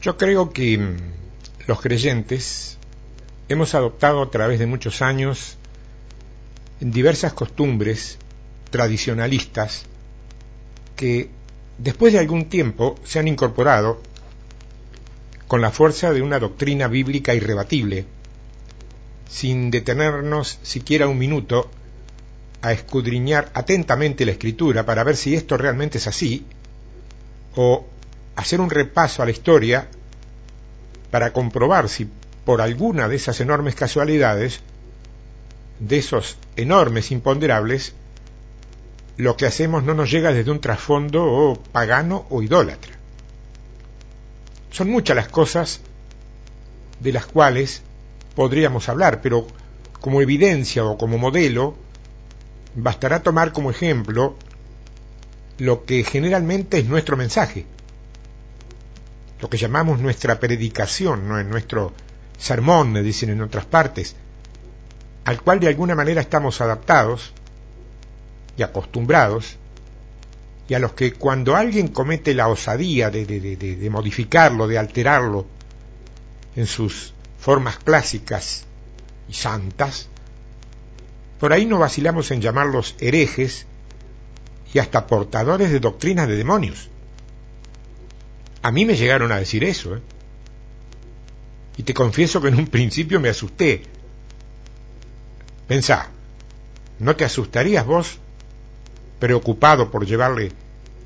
Yo creo que mm, los creyentes hemos adoptado a través de muchos años diversas costumbres tradicionalistas que después de algún tiempo se han incorporado con la fuerza de una doctrina bíblica irrebatible, sin detenernos siquiera un minuto a escudriñar atentamente la escritura para ver si esto realmente es así, o hacer un repaso a la historia para comprobar si por alguna de esas enormes casualidades, de esos enormes imponderables, lo que hacemos no nos llega desde un trasfondo o pagano o idólatra. Son muchas las cosas de las cuales podríamos hablar, pero como evidencia o como modelo, bastará tomar como ejemplo lo que generalmente es nuestro mensaje, lo que llamamos nuestra predicación, no es nuestro sermón, me dicen en otras partes, al cual de alguna manera estamos adaptados y acostumbrados, y a los que cuando alguien comete la osadía de, de modificarlo, de alterarlo en sus formas clásicas y santas, por ahí no vacilamos en llamarlos herejes y hasta portadores de doctrinas de demonios. A mí me llegaron a decir eso, ¿eh? Y te confieso que en un principio me asusté. Pensá, ¿no te asustarías vos, preocupado por llevarle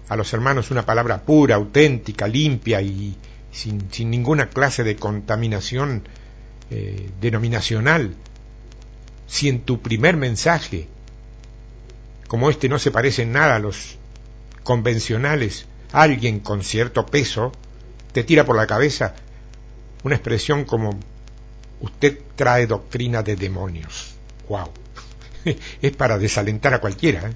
a los hermanos una palabra pura, auténtica, limpia y sin, ninguna clase de contaminación eh, denominacional? Si en tu primer mensaje, como este no se parece en nada a los convencionales, alguien con cierto peso te tira por la cabeza una expresión como usted trae doctrina de demonios. ¡Wow! es para desalentar a cualquiera. ¿eh?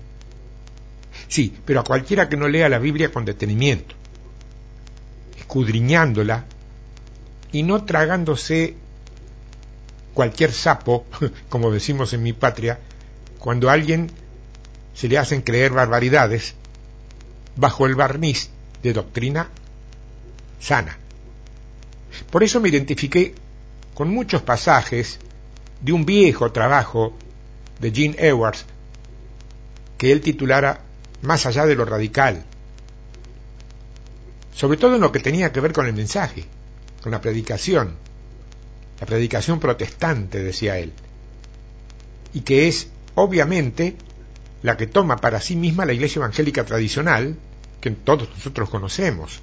Sí, pero a cualquiera que no lea la Biblia con detenimiento, escudriñándola y no tragándose cualquier sapo, como decimos en mi patria, cuando a alguien se le hacen creer barbaridades bajo el barniz de doctrina sana. Por eso me identifiqué con muchos pasajes de un viejo trabajo de Gene Edwards que él titulara Más allá de lo radical, sobre todo en lo que tenía que ver con el mensaje, con la predicación, la predicación protestante, decía él, y que es obviamente la que toma para sí misma la iglesia evangélica tradicional, que todos nosotros conocemos.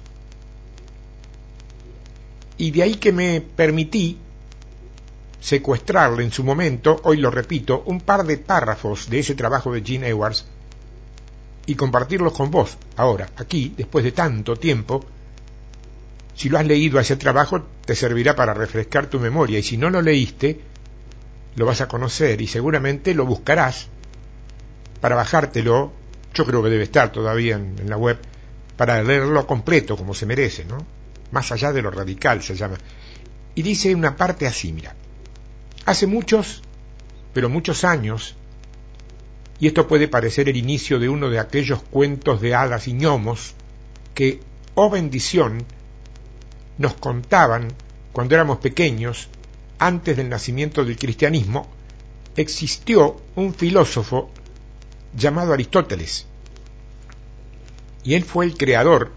Y de ahí que me permití secuestrarle en su momento, hoy lo repito, un par de párrafos de ese trabajo de Gene Edwards y compartirlos con vos, ahora, aquí, después de tanto tiempo. Si lo has leído ese trabajo, te servirá para refrescar tu memoria, y si no lo leíste, lo vas a conocer y seguramente lo buscarás para bajártelo, yo creo que debe estar todavía en, en la web, para leerlo completo como se merece, ¿no? Más allá de lo radical se llama. Y dice una parte así, mira. Hace muchos, pero muchos años, y esto puede parecer el inicio de uno de aquellos cuentos de hadas y gnomos que, oh bendición, nos contaban cuando éramos pequeños, antes del nacimiento del cristianismo, existió un filósofo llamado Aristóteles. Y él fue el creador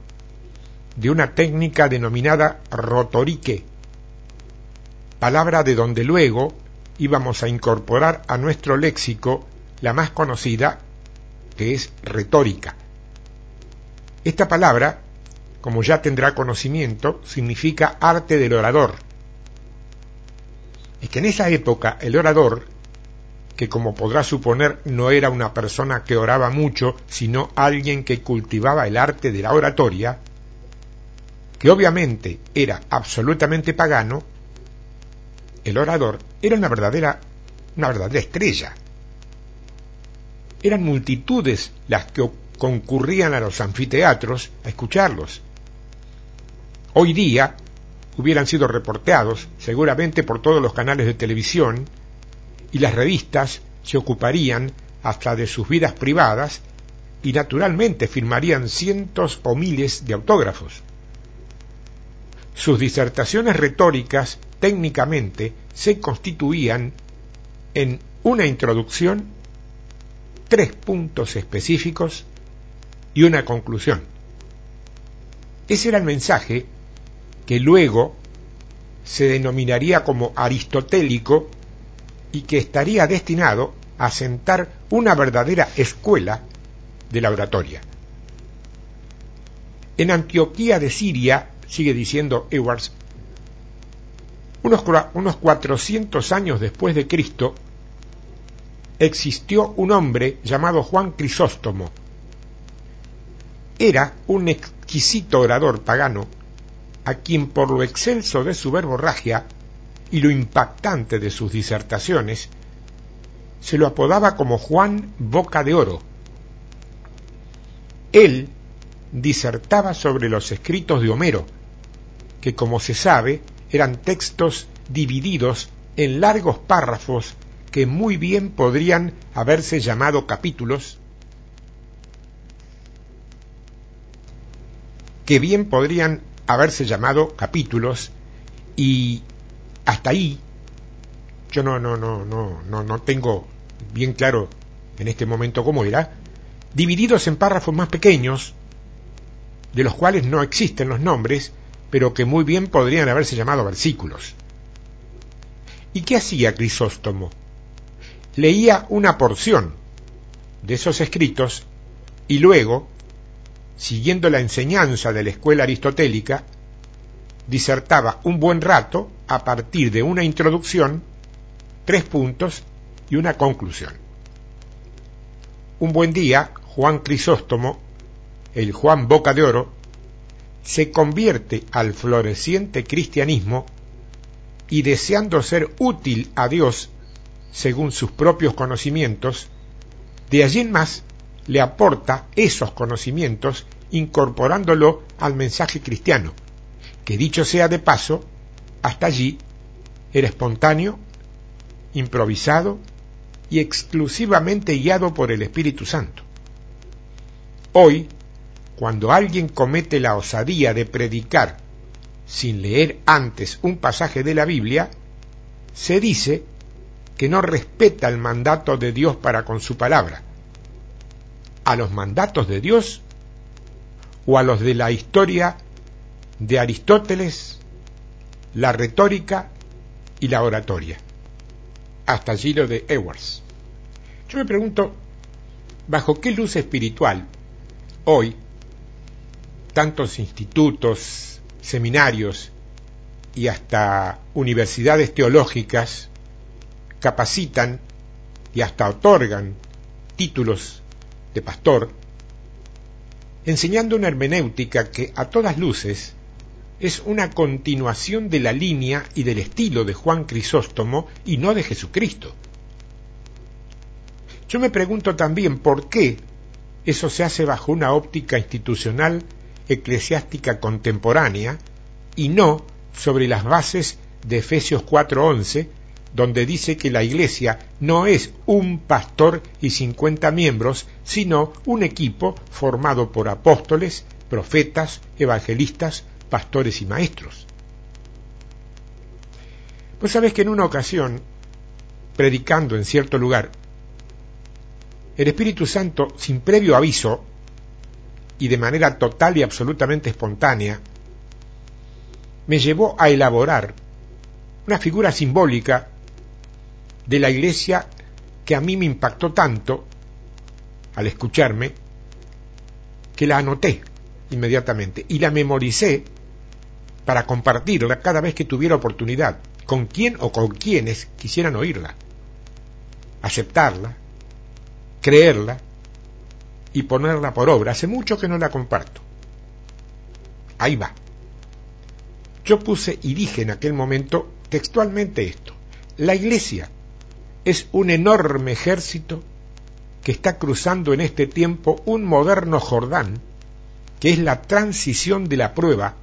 de una técnica denominada rotorique, palabra de donde luego íbamos a incorporar a nuestro léxico la más conocida, que es retórica. Esta palabra, como ya tendrá conocimiento, significa arte del orador. Es que en esa época el orador que como podrá suponer no era una persona que oraba mucho, sino alguien que cultivaba el arte de la oratoria, que obviamente era absolutamente pagano, el orador era una verdadera, una verdadera estrella. Eran multitudes las que concurrían a los anfiteatros a escucharlos. Hoy día hubieran sido reporteados seguramente por todos los canales de televisión y las revistas se ocuparían hasta de sus vidas privadas y naturalmente firmarían cientos o miles de autógrafos. sus disertaciones retóricas técnicamente se constituían en una introducción, tres puntos específicos y una conclusión. Ese era el mensaje que luego se denominaría como aristotélico y que estaría destinado a sentar una verdadera escuela de la oratoria. En Antioquía de Siria, sigue diciendo Edwards, unos, unos 400 años después de Cristo, existió un hombre llamado Juan Crisóstomo. Era un exquisito orador pagano a quien por lo excelso de su verborragia y lo impactante de sus disertaciones, se lo apodaba como Juan Boca de Oro. Él disertaba sobre los escritos de Homero, que como se sabe eran textos divididos en largos párrafos que muy bien podrían haberse llamado capítulos, que bien podrían haberse llamado capítulos y hasta ahí yo no no no no no no tengo bien claro en este momento cómo era divididos en párrafos más pequeños de los cuales no existen los nombres pero que muy bien podrían haberse llamado versículos ¿Y qué hacía Crisóstomo? Leía una porción de esos escritos y luego siguiendo la enseñanza de la escuela aristotélica, disertaba un buen rato a partir de una introducción, tres puntos y una conclusión. Un buen día, Juan Crisóstomo, el Juan Boca de Oro, se convierte al floreciente cristianismo y deseando ser útil a Dios según sus propios conocimientos, de allí en más le aporta esos conocimientos incorporándolo al mensaje cristiano, que dicho sea de paso, hasta allí era espontáneo, improvisado y exclusivamente guiado por el Espíritu Santo. Hoy, cuando alguien comete la osadía de predicar sin leer antes un pasaje de la Biblia, se dice que no respeta el mandato de Dios para con su palabra, a los mandatos de Dios o a los de la historia de Aristóteles, la retórica y la oratoria. Hasta allí lo de Edwards. Yo me pregunto, ¿bajo qué luz espiritual hoy tantos institutos, seminarios y hasta universidades teológicas capacitan y hasta otorgan títulos de pastor, enseñando una hermenéutica que a todas luces es una continuación de la línea y del estilo de Juan Crisóstomo y no de Jesucristo. Yo me pregunto también por qué eso se hace bajo una óptica institucional eclesiástica contemporánea y no sobre las bases de Efesios 4:11 donde dice que la iglesia no es un pastor y cincuenta miembros, sino un equipo formado por apóstoles, profetas, evangelistas, pastores y maestros. Pues sabes que en una ocasión, predicando en cierto lugar, el Espíritu Santo, sin previo aviso y de manera total y absolutamente espontánea, me llevó a elaborar una figura simbólica de la iglesia que a mí me impactó tanto al escucharme que la anoté inmediatamente y la memoricé para compartirla cada vez que tuviera oportunidad, con quien o con quienes quisieran oírla, aceptarla, creerla y ponerla por obra. Hace mucho que no la comparto. Ahí va. Yo puse y dije en aquel momento textualmente esto. La iglesia es un enorme ejército que está cruzando en este tiempo un moderno Jordán, que es la transición de la prueba,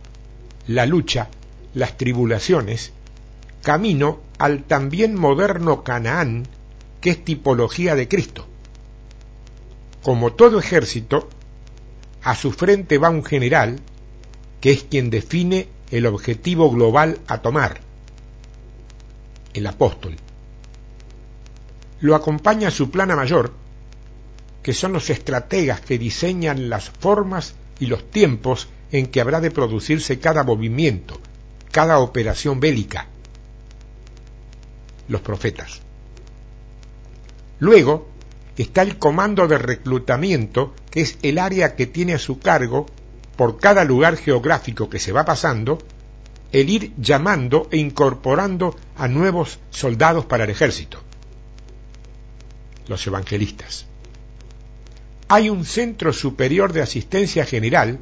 la lucha, las tribulaciones, camino al también moderno Canaán, que es tipología de Cristo. Como todo ejército, a su frente va un general, que es quien define el objetivo global a tomar, el apóstol. Lo acompaña su plana mayor, que son los estrategas que diseñan las formas y los tiempos en que habrá de producirse cada movimiento, cada operación bélica. Los profetas. Luego está el comando de reclutamiento, que es el área que tiene a su cargo, por cada lugar geográfico que se va pasando, el ir llamando e incorporando a nuevos soldados para el ejército. Los evangelistas. Hay un centro superior de asistencia general,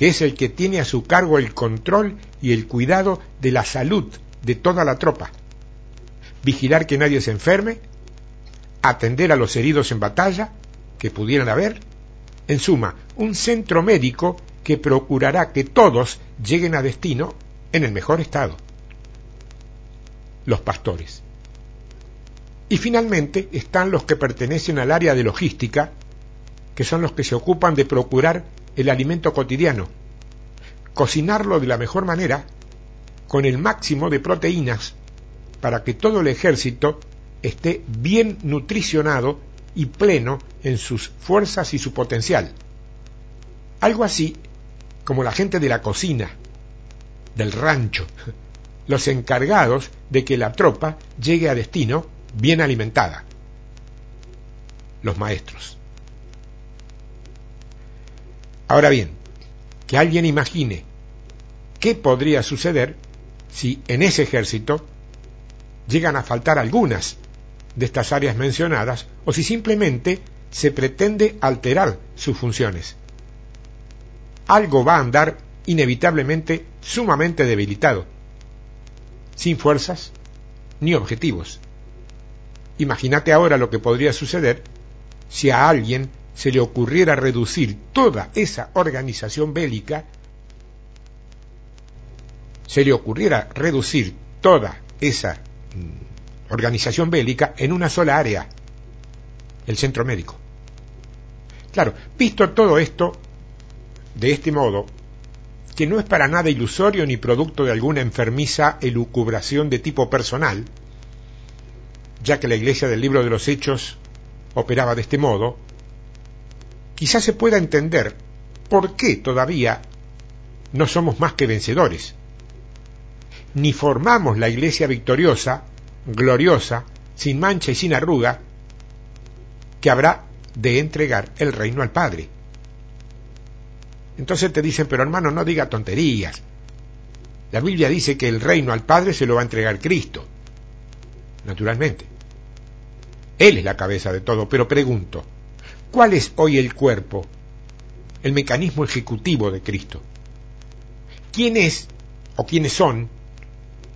que es el que tiene a su cargo el control y el cuidado de la salud de toda la tropa. Vigilar que nadie se enferme, atender a los heridos en batalla que pudieran haber. En suma, un centro médico que procurará que todos lleguen a destino en el mejor estado. Los pastores. Y finalmente están los que pertenecen al área de logística, que son los que se ocupan de procurar el alimento cotidiano, cocinarlo de la mejor manera, con el máximo de proteínas, para que todo el ejército esté bien nutricionado y pleno en sus fuerzas y su potencial. Algo así como la gente de la cocina, del rancho, los encargados de que la tropa llegue a destino bien alimentada, los maestros. Ahora bien, que alguien imagine qué podría suceder si en ese ejército llegan a faltar algunas de estas áreas mencionadas o si simplemente se pretende alterar sus funciones. Algo va a andar inevitablemente sumamente debilitado, sin fuerzas ni objetivos. Imagínate ahora lo que podría suceder si a alguien se le ocurriera reducir toda esa organización bélica, se le ocurriera reducir toda esa mm, organización bélica en una sola área, el centro médico. Claro, visto todo esto de este modo, que no es para nada ilusorio ni producto de alguna enfermiza elucubración de tipo personal, ya que la iglesia del libro de los Hechos operaba de este modo, quizás se pueda entender por qué todavía no somos más que vencedores, ni formamos la iglesia victoriosa gloriosa, sin mancha y sin arruga, que habrá de entregar el reino al Padre. Entonces te dicen, pero hermano, no diga tonterías. La Biblia dice que el reino al Padre se lo va a entregar Cristo. Naturalmente. Él es la cabeza de todo, pero pregunto, ¿cuál es hoy el cuerpo, el mecanismo ejecutivo de Cristo? ¿Quién es o quiénes son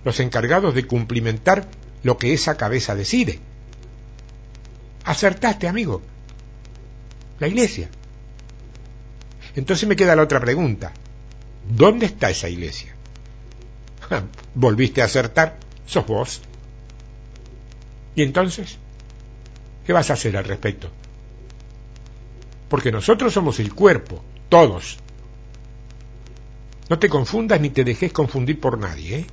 los encargados de cumplimentar lo que esa cabeza decide. Acertaste, amigo. La iglesia. Entonces me queda la otra pregunta. ¿Dónde está esa iglesia? Volviste a acertar, sos vos. ¿Y entonces? ¿Qué vas a hacer al respecto? Porque nosotros somos el cuerpo, todos. No te confundas ni te dejes confundir por nadie, ¿eh?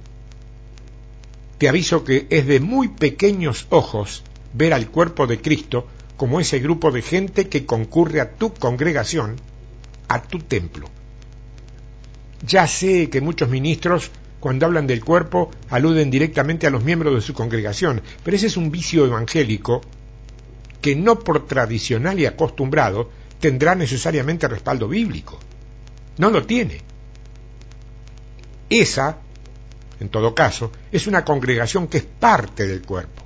te aviso que es de muy pequeños ojos ver al cuerpo de Cristo como ese grupo de gente que concurre a tu congregación, a tu templo. Ya sé que muchos ministros, cuando hablan del cuerpo, aluden directamente a los miembros de su congregación, pero ese es un vicio evangélico que no por tradicional y acostumbrado tendrá necesariamente respaldo bíblico. No lo tiene. Esa en todo caso, es una congregación que es parte del cuerpo.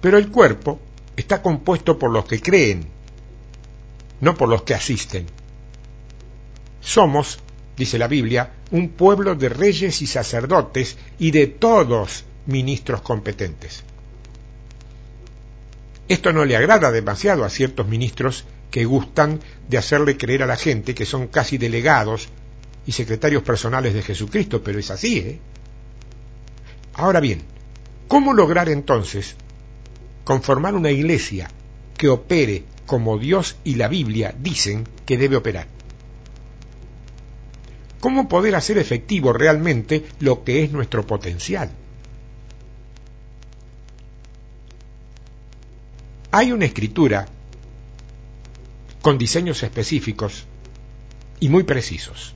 Pero el cuerpo está compuesto por los que creen, no por los que asisten. Somos, dice la Biblia, un pueblo de reyes y sacerdotes y de todos ministros competentes. Esto no le agrada demasiado a ciertos ministros que gustan de hacerle creer a la gente que son casi delegados y secretarios personales de Jesucristo, pero es así, ¿eh? Ahora bien, ¿cómo lograr entonces conformar una iglesia que opere como Dios y la Biblia dicen que debe operar? cómo poder hacer efectivo realmente lo que es nuestro potencial. Hay una escritura con diseños específicos y muy precisos.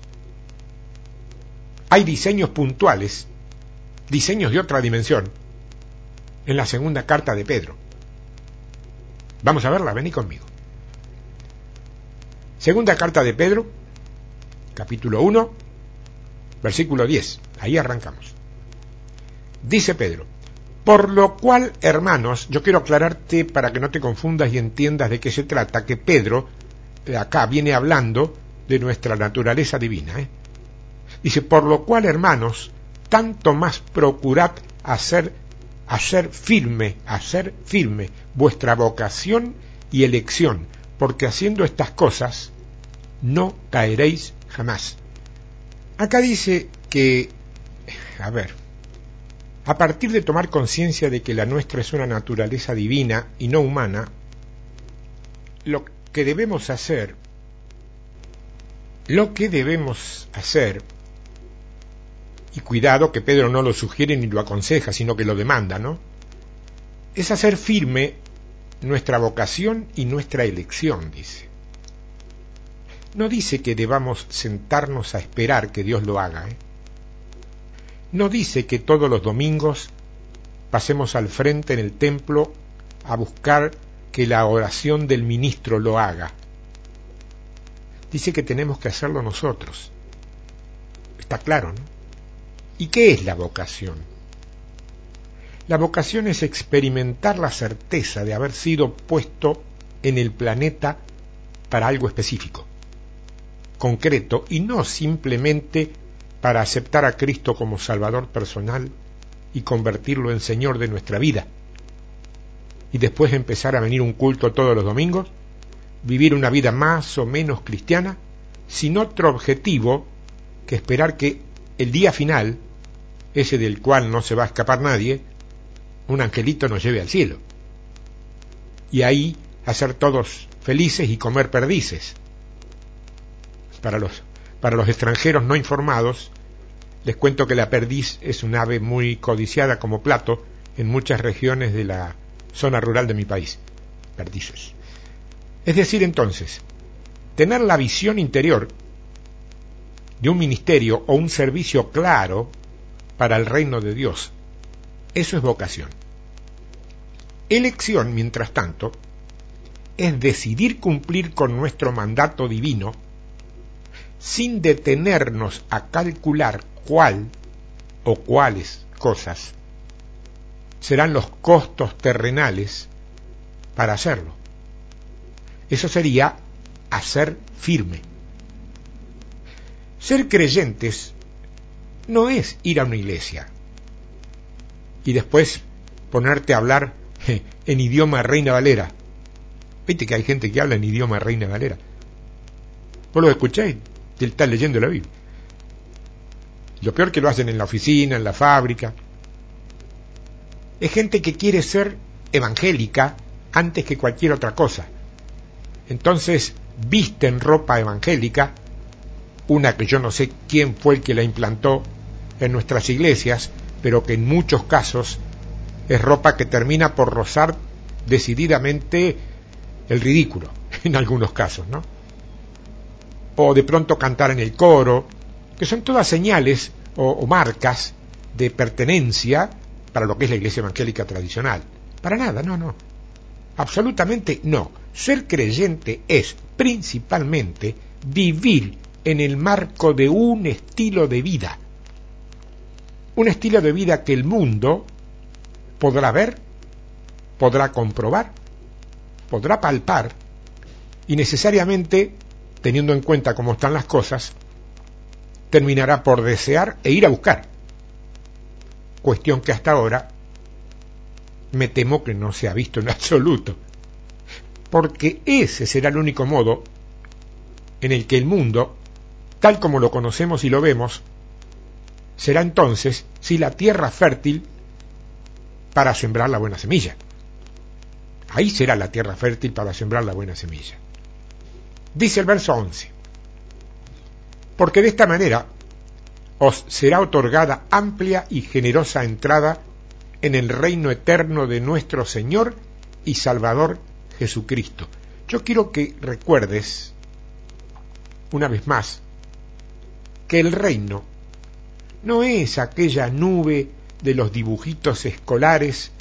Hay diseños puntuales, diseños de otra dimensión, en la segunda carta de Pedro. Vamos a verla, vení conmigo. Segunda carta de Pedro, capítulo 1, versículo 10. Ahí arrancamos. Dice Pedro, por lo cual, hermanos, yo quiero aclararte para que no te confundas y entiendas de qué se trata, que Pedro eh, acá viene hablando de nuestra naturaleza divina. ¿eh? Dice, por lo cual, hermanos, tanto más procurad hacer, hacer firme, hacer firme vuestra vocación y elección, porque haciendo estas cosas no caeréis jamás. Acá dice que, a ver, a partir de tomar conciencia de que la nuestra es una naturaleza divina y no humana, lo que debemos hacer, lo que debemos hacer, y cuidado que Pedro no lo sugiere ni lo aconseja, sino que lo demanda, ¿no? Es hacer firme nuestra vocación y nuestra elección, dice. No dice que debamos sentarnos a esperar que Dios lo haga, ¿eh? No dice que todos los domingos pasemos al frente en el templo a buscar que la oración del ministro lo haga. Dice que tenemos que hacerlo nosotros. Está claro, ¿no? ¿Y qué es la vocación? La vocación es experimentar la certeza de haber sido puesto en el planeta para algo específico, concreto, y no simplemente para aceptar a Cristo como Salvador personal y convertirlo en Señor de nuestra vida. Y después empezar a venir un culto todos los domingos, vivir una vida más o menos cristiana, sin otro objetivo que esperar que el día final, ese del cual no se va a escapar nadie, un angelito nos lleve al cielo. Y ahí hacer todos felices y comer perdices. Para los para los extranjeros no informados, les cuento que la perdiz es un ave muy codiciada como plato en muchas regiones de la zona rural de mi país. Perdices. Es decir, entonces, tener la visión interior de un ministerio o un servicio claro para el reino de Dios, eso es vocación. Elección, mientras tanto, es decidir cumplir con nuestro mandato divino sin detenernos a calcular cuál o cuáles cosas serán los costos terrenales para hacerlo. Eso sería hacer firme. Ser creyentes no es ir a una iglesia y después ponerte a hablar en idioma Reina Valera. Viste que hay gente que habla en idioma Reina Valera. Vos lo escucháis él está leyendo la Biblia. Lo peor que lo hacen en la oficina, en la fábrica. Es gente que quiere ser evangélica antes que cualquier otra cosa. Entonces visten ropa evangélica, una que yo no sé quién fue el que la implantó en nuestras iglesias, pero que en muchos casos es ropa que termina por rozar decididamente el ridículo, en algunos casos, ¿no? o de pronto cantar en el coro, que son todas señales o, marcas de pertenencia para lo que es la iglesia evangélica tradicional. Para nada, no, no. Absolutamente no. Ser creyente es principalmente vivir en el marco de un estilo de vida. Un estilo de vida que el mundo podrá ver, podrá comprobar, podrá palpar y necesariamente teniendo en cuenta cómo están las cosas, terminará por desear e ir a buscar. Cuestión que hasta ahora me temo que no se ha visto en absoluto, porque ese será el único modo en el que el mundo, tal como lo conocemos y lo vemos, será entonces si la tierra fértil para sembrar la buena semilla. Ahí será la tierra fértil para sembrar la buena semilla. Dice el verso 11, porque de esta manera os será otorgada amplia y generosa entrada en el reino eterno de nuestro Señor y Salvador Jesucristo. Yo quiero que recuerdes, una vez más, que el reino no es aquella nube de los dibujitos escolares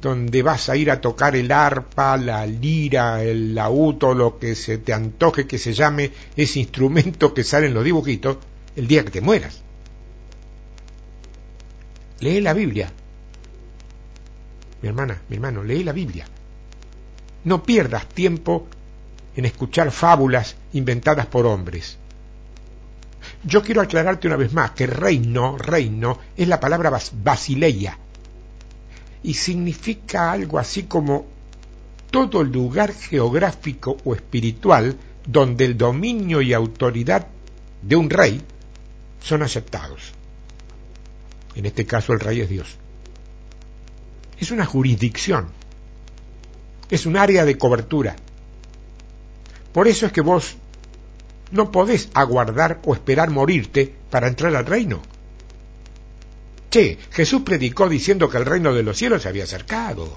donde vas a ir a tocar el arpa, la lira, el lauto, lo que se te antoje que se llame ese instrumento que sale en los dibujitos, el día que te mueras. Lee la Biblia. Mi hermana, mi hermano, lee la Biblia. No pierdas tiempo en escuchar fábulas inventadas por hombres. Yo quiero aclararte una vez más que reino, reino, es la palabra basileia y significa algo así como todo lugar geográfico o espiritual donde el dominio y autoridad de un rey son aceptados. En este caso el rey es Dios. Es una jurisdicción, es un área de cobertura. Por eso es que vos no podés aguardar o esperar morirte para entrar al reino. Che, Jesús predicó diciendo que el reino de los cielos se había acercado.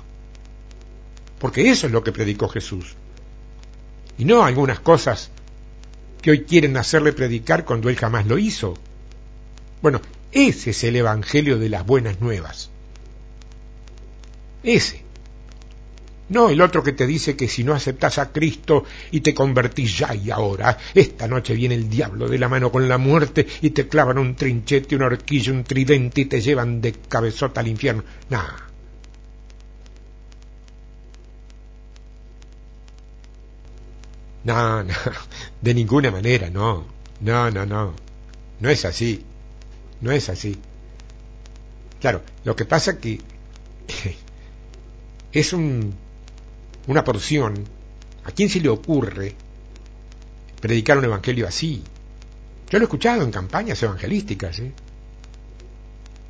Porque eso es lo que predicó Jesús. Y no algunas cosas que hoy quieren hacerle predicar cuando él jamás lo hizo. Bueno, ese es el Evangelio de las buenas nuevas. Ese. No el otro que te dice que si no aceptas a Cristo y te convertís ya y ahora, esta noche viene el diablo de la mano con la muerte y te clavan un trinchete, una horquilla, un tridente y te llevan de cabezota al infierno. Nah. No, no, de ninguna manera, no. No, no, no. No es así. No es así. Claro, lo que pasa que es un una porción, ¿a quién se le ocurre predicar un evangelio así? Yo lo he escuchado en campañas evangelísticas. ¿eh?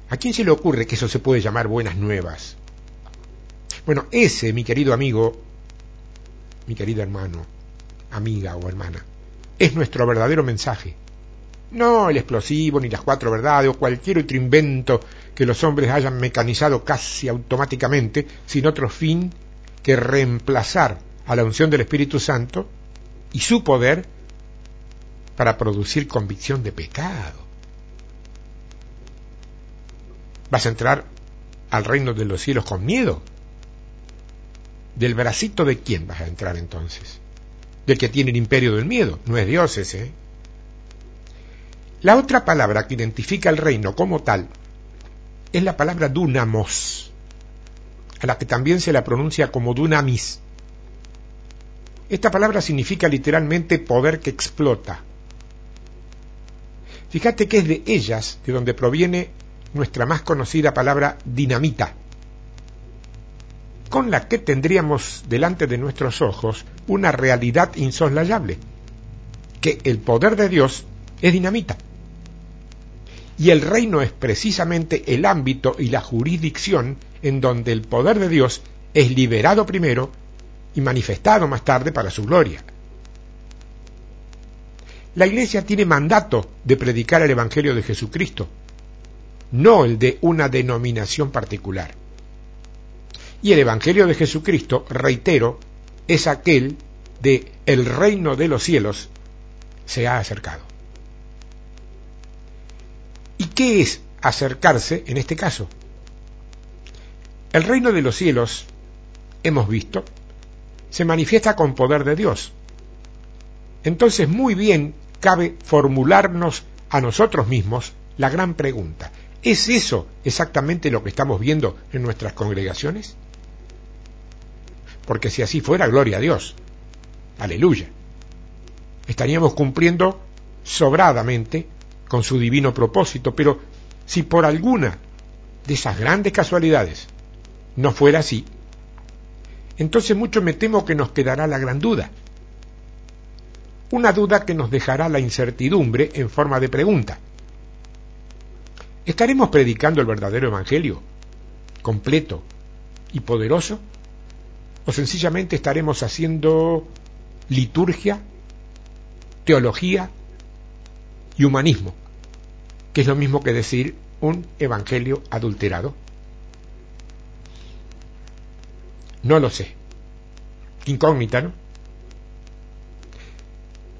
¿A quién se le ocurre que eso se puede llamar buenas nuevas? Bueno, ese, mi querido amigo, mi querido hermano, amiga o hermana, es nuestro verdadero mensaje. No el explosivo, ni las cuatro verdades, o cualquier otro invento que los hombres hayan mecanizado casi automáticamente, sin otro fin que reemplazar a la unción del Espíritu Santo y su poder para producir convicción de pecado. ¿Vas a entrar al reino de los cielos con miedo? ¿Del bracito de quién vas a entrar entonces? Del que tiene el imperio del miedo. No es Dios ese. La otra palabra que identifica el reino como tal es la palabra dunamos a la que también se la pronuncia como dunamis. Esta palabra significa literalmente poder que explota. Fíjate que es de ellas de donde proviene nuestra más conocida palabra dinamita, con la que tendríamos delante de nuestros ojos una realidad insoslayable, que el poder de Dios es dinamita. Y el reino es precisamente el ámbito y la jurisdicción en donde el poder de Dios es liberado primero y manifestado más tarde para su gloria. La Iglesia tiene mandato de predicar el Evangelio de Jesucristo, no el de una denominación particular. Y el Evangelio de Jesucristo, reitero, es aquel de el reino de los cielos se ha acercado. ¿Y qué es acercarse en este caso? El reino de los cielos, hemos visto, se manifiesta con poder de Dios. Entonces muy bien cabe formularnos a nosotros mismos la gran pregunta. ¿Es eso exactamente lo que estamos viendo en nuestras congregaciones? Porque si así fuera, gloria a Dios. Aleluya. Estaríamos cumpliendo sobradamente con su divino propósito, pero si por alguna de esas grandes casualidades no fuera así, entonces mucho me temo que nos quedará la gran duda. Una duda que nos dejará la incertidumbre en forma de pregunta. ¿Estaremos predicando el verdadero Evangelio, completo y poderoso? ¿O sencillamente estaremos haciendo liturgia, teología y humanismo? que es lo mismo que decir un evangelio adulterado. No lo sé. Incógnita, ¿no?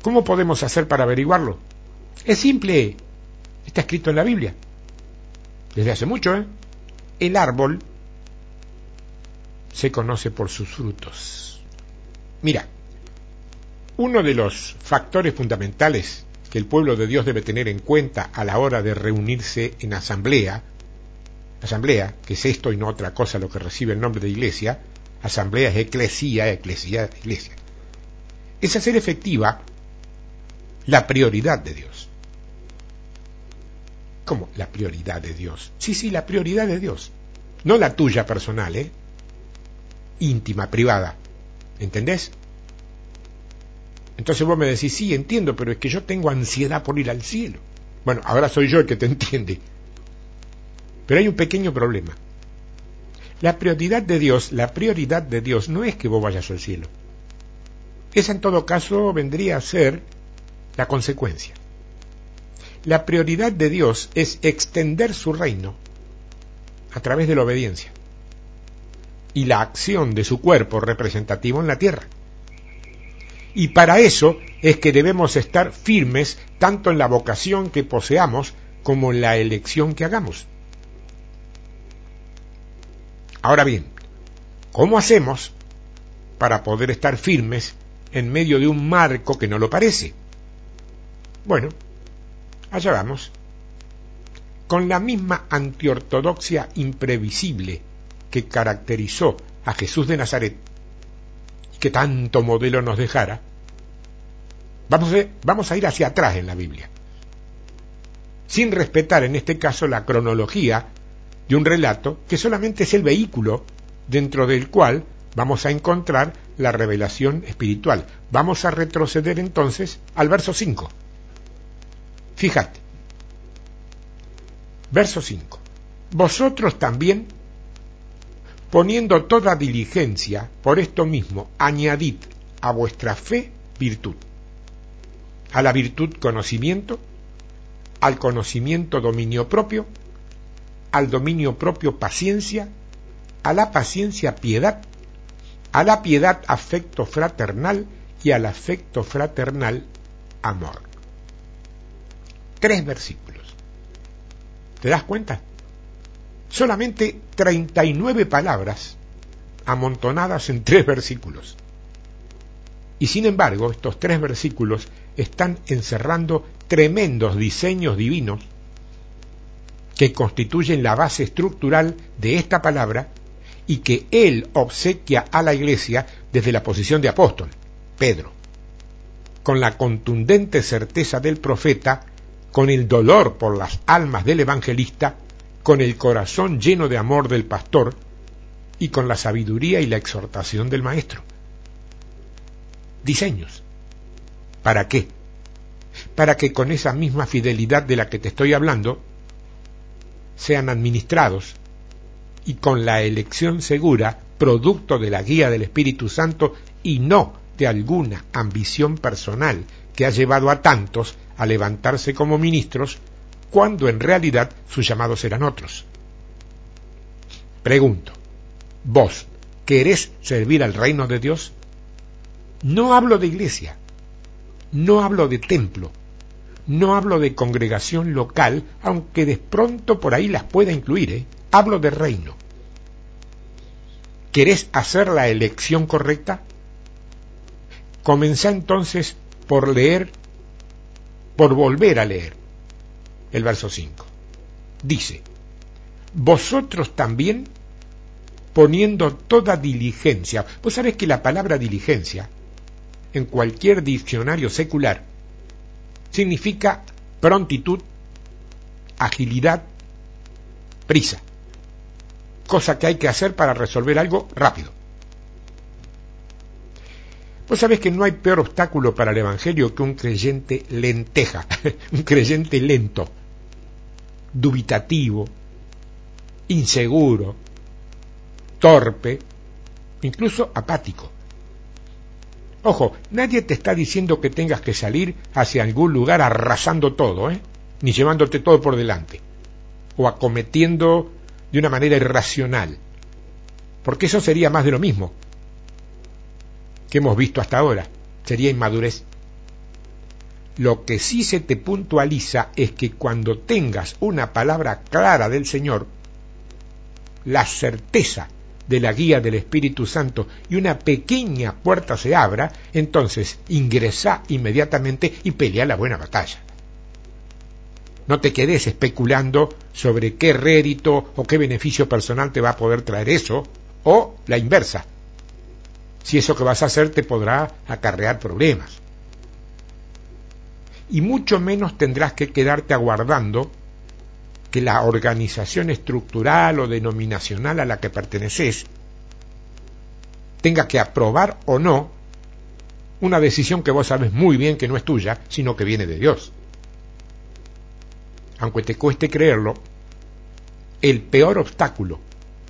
¿Cómo podemos hacer para averiguarlo? Es simple. Está escrito en la Biblia. Desde hace mucho, ¿eh? El árbol se conoce por sus frutos. Mira, uno de los factores fundamentales que el pueblo de Dios debe tener en cuenta a la hora de reunirse en asamblea, asamblea, que es esto y no otra cosa lo que recibe el nombre de iglesia, asamblea es eclesía, iglesia, es hacer efectiva la prioridad de Dios. ¿Cómo? La prioridad de Dios. Sí, sí, la prioridad de Dios. No la tuya personal, ¿eh? Íntima, privada. ¿Entendés? Entonces vos me decís, sí, entiendo, pero es que yo tengo ansiedad por ir al cielo. Bueno, ahora soy yo el que te entiende. Pero hay un pequeño problema. La prioridad de Dios, la prioridad de Dios no es que vos vayas al cielo. Esa en todo caso vendría a ser la consecuencia. La prioridad de Dios es extender su reino a través de la obediencia y la acción de su cuerpo representativo en la tierra. Y para eso es que debemos estar firmes tanto en la vocación que poseamos como en la elección que hagamos. Ahora bien, ¿cómo hacemos para poder estar firmes en medio de un marco que no lo parece? Bueno, allá vamos. Con la misma antiortodoxia imprevisible que caracterizó a Jesús de Nazaret, que tanto modelo nos dejara, vamos a, vamos a ir hacia atrás en la Biblia, sin respetar en este caso la cronología de un relato que solamente es el vehículo dentro del cual vamos a encontrar la revelación espiritual. Vamos a retroceder entonces al verso 5. Fíjate. Verso 5. Vosotros también poniendo toda diligencia, por esto mismo, añadid a vuestra fe virtud, a la virtud conocimiento, al conocimiento dominio propio, al dominio propio paciencia, a la paciencia piedad, a la piedad afecto fraternal y al afecto fraternal amor. Tres versículos. ¿Te das cuenta? solamente 39 palabras amontonadas en tres versículos. Y sin embargo, estos tres versículos están encerrando tremendos diseños divinos que constituyen la base estructural de esta palabra y que él obsequia a la iglesia desde la posición de apóstol, Pedro, con la contundente certeza del profeta, con el dolor por las almas del evangelista con el corazón lleno de amor del pastor y con la sabiduría y la exhortación del maestro. Diseños. ¿Para qué? Para que con esa misma fidelidad de la que te estoy hablando sean administrados y con la elección segura, producto de la guía del Espíritu Santo y no de alguna ambición personal que ha llevado a tantos a levantarse como ministros cuando en realidad sus llamados eran otros. Pregunto, ¿vos querés servir al reino de Dios? No hablo de iglesia, no hablo de templo, no hablo de congregación local, aunque de pronto por ahí las pueda incluir, ¿eh? hablo de reino. ¿Querés hacer la elección correcta? Comenzá entonces por leer, por volver a leer el verso 5. Dice, vosotros también poniendo toda diligencia. Vos sabés que la palabra diligencia, en cualquier diccionario secular, significa prontitud, agilidad, prisa. Cosa que hay que hacer para resolver algo rápido. Vos sabés que no hay peor obstáculo para el Evangelio que un creyente lenteja, un creyente lento dubitativo, inseguro, torpe, incluso apático. Ojo, nadie te está diciendo que tengas que salir hacia algún lugar arrasando todo, ¿eh? ni llevándote todo por delante, o acometiendo de una manera irracional, porque eso sería más de lo mismo que hemos visto hasta ahora, sería inmadurez. Lo que sí se te puntualiza es que cuando tengas una palabra clara del Señor, la certeza de la guía del Espíritu Santo y una pequeña puerta se abra, entonces ingresa inmediatamente y pelea la buena batalla. No te quedes especulando sobre qué rédito o qué beneficio personal te va a poder traer eso, o la inversa, si eso que vas a hacer te podrá acarrear problemas. Y mucho menos tendrás que quedarte aguardando que la organización estructural o denominacional a la que perteneces tenga que aprobar o no una decisión que vos sabes muy bien que no es tuya, sino que viene de Dios. Aunque te cueste creerlo, el peor obstáculo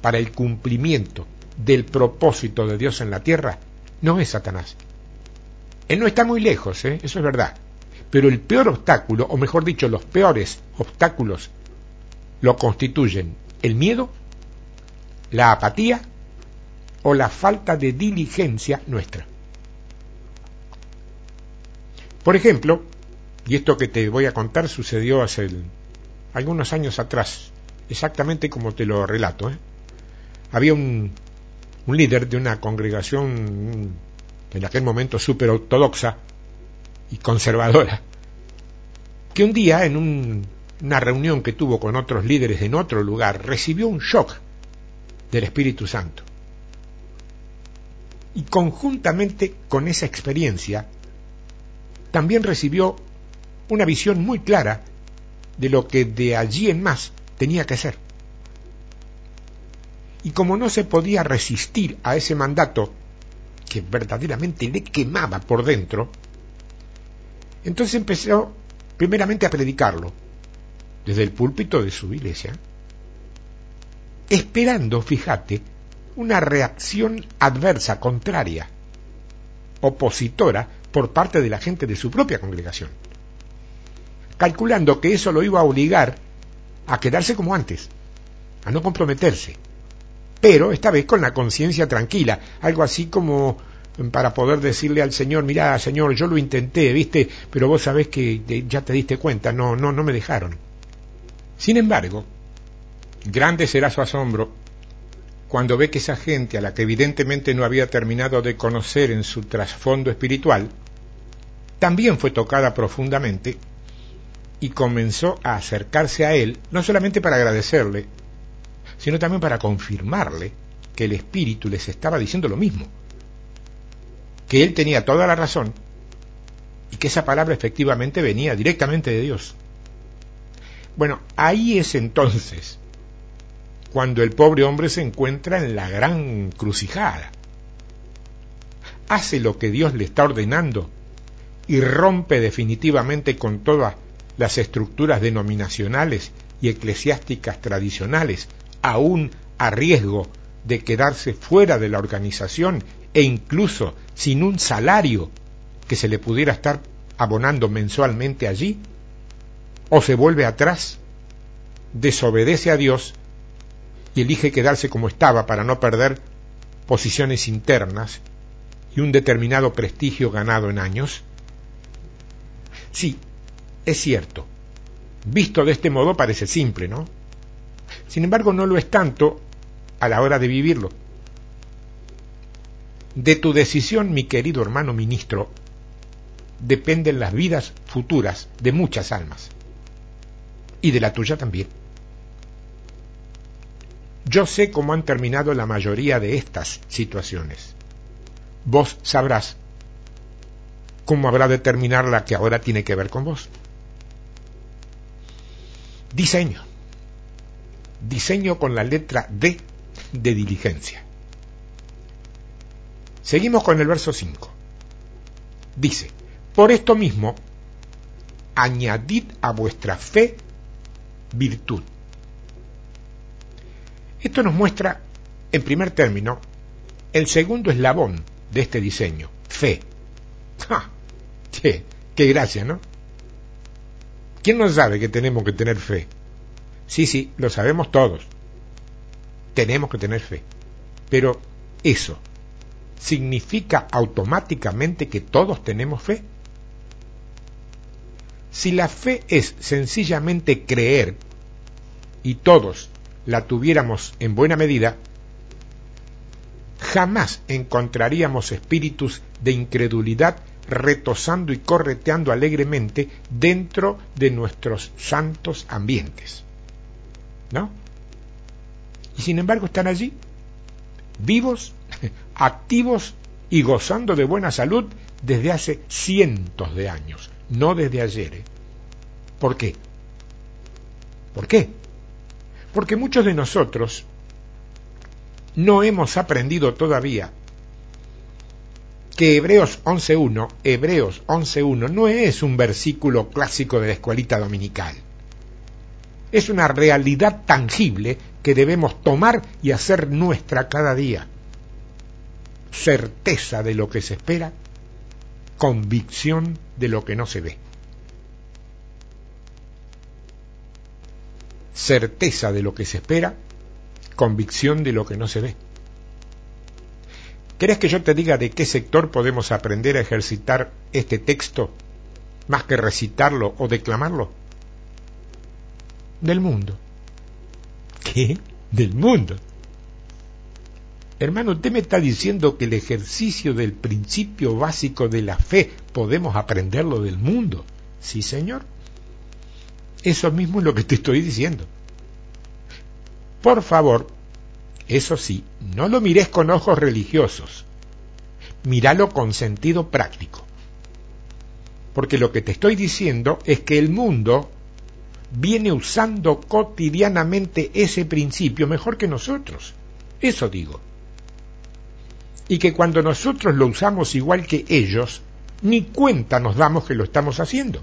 para el cumplimiento del propósito de Dios en la tierra no es Satanás. Él no está muy lejos, ¿eh? eso es verdad. Pero el peor obstáculo, o mejor dicho, los peores obstáculos lo constituyen el miedo, la apatía o la falta de diligencia nuestra. Por ejemplo, y esto que te voy a contar sucedió hace algunos años atrás, exactamente como te lo relato. ¿eh? Había un, un líder de una congregación en aquel momento súper ortodoxa y conservadora, que un día en un una reunión que tuvo con otros líderes en otro lugar, recibió un shock del Espíritu Santo. Y conjuntamente con esa experiencia, también recibió una visión muy clara de lo que de allí en más tenía que hacer. Y como no se podía resistir a ese mandato que verdaderamente le quemaba por dentro, entonces empezó primeramente a predicarlo, desde el púlpito de su iglesia, esperando, fíjate, una reacción adversa, contraria, opositora por parte de la gente de su propia congregación, calculando que eso lo iba a obligar a quedarse como antes, a no comprometerse, pero esta vez con la conciencia tranquila, algo así como para poder decirle al Señor, mira, Señor, yo lo intenté, viste, pero vos sabés que ya te diste cuenta, no, no, no me dejaron. Sin embargo, grande será su asombro cuando ve que esa gente, a la que evidentemente no había terminado de conocer en su trasfondo espiritual, también fue tocada profundamente y comenzó a acercarse a él, no solamente para agradecerle, sino también para confirmarle que el Espíritu les estaba diciendo lo mismo, que él tenía toda la razón y que esa palabra efectivamente venía directamente de Dios. Bueno, ahí es entonces cuando el pobre hombre se encuentra en la gran crucijada. Hace lo que Dios le está ordenando y rompe definitivamente con todas las estructuras denominacionales y eclesiásticas tradicionales, aún a riesgo de quedarse fuera de la organización e incluso sin un salario que se le pudiera estar abonando mensualmente allí, o se vuelve atrás, desobedece a Dios y elige quedarse como estaba para no perder posiciones internas y un determinado prestigio ganado en años? Sí, es cierto. Visto de este modo parece simple, ¿no? Sin embargo, no lo es tanto a la hora de vivirlo. De tu decisión, mi querido hermano ministro, dependen las vidas futuras de muchas almas y de la tuya también. Yo sé cómo han terminado la mayoría de estas situaciones. Vos sabrás cómo habrá de terminar la que ahora tiene que ver con vos. Diseño. Diseño con la letra D de diligencia. Seguimos con el verso 5. Dice, por esto mismo, añadid a vuestra fe virtud. Esto nos muestra, en primer término, el segundo eslabón de este diseño, fe. ¡Ja! ¡Qué, qué gracia, ¿no? ¿Quién no sabe que tenemos que tener fe? Sí, sí, lo sabemos todos. Tenemos que tener fe. Pero eso, ¿significa automáticamente que todos tenemos fe? Si la fe es sencillamente creer y todos la tuviéramos en buena medida, jamás encontraríamos espíritus de incredulidad retosando y correteando alegremente dentro de nuestros santos ambientes. ¿No? Y sin embargo están allí, vivos, activos y gozando de buena salud desde hace cientos de años, no desde ayer. ¿eh? ¿Por qué? ¿Por qué? Porque muchos de nosotros no hemos aprendido todavía que Hebreos 11.1, Hebreos 11.1 no es un versículo clásico de la escuelita dominical. Es una realidad tangible que debemos tomar y hacer nuestra cada día. Certeza de lo que se espera, convicción de lo que no se ve. Certeza de lo que se espera, convicción de lo que no se ve. ¿Querés que yo te diga de qué sector podemos aprender a ejercitar este texto más que recitarlo o declamarlo? Del mundo. ¿Qué? Del mundo. Hermano, usted me está diciendo que el ejercicio del principio básico de la fe podemos aprenderlo del mundo. Sí, señor. Eso mismo es lo que te estoy diciendo. Por favor, eso sí, no lo mires con ojos religiosos, míralo con sentido práctico. Porque lo que te estoy diciendo es que el mundo viene usando cotidianamente ese principio mejor que nosotros. Eso digo. Y que cuando nosotros lo usamos igual que ellos, ni cuenta nos damos que lo estamos haciendo.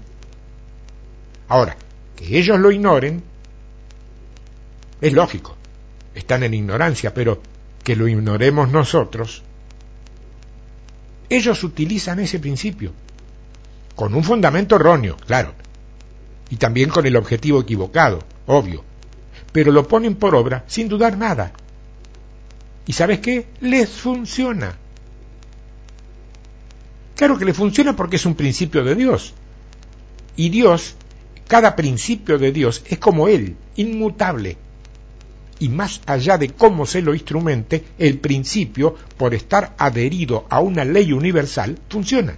Ahora, que ellos lo ignoren, es lógico están en ignorancia, pero que lo ignoremos nosotros, ellos utilizan ese principio, con un fundamento erróneo, claro, y también con el objetivo equivocado, obvio, pero lo ponen por obra sin dudar nada. ¿Y sabes qué? Les funciona. Claro que les funciona porque es un principio de Dios. Y Dios, cada principio de Dios es como Él, inmutable, y más allá de cómo se lo instrumente, el principio, por estar adherido a una ley universal, funciona.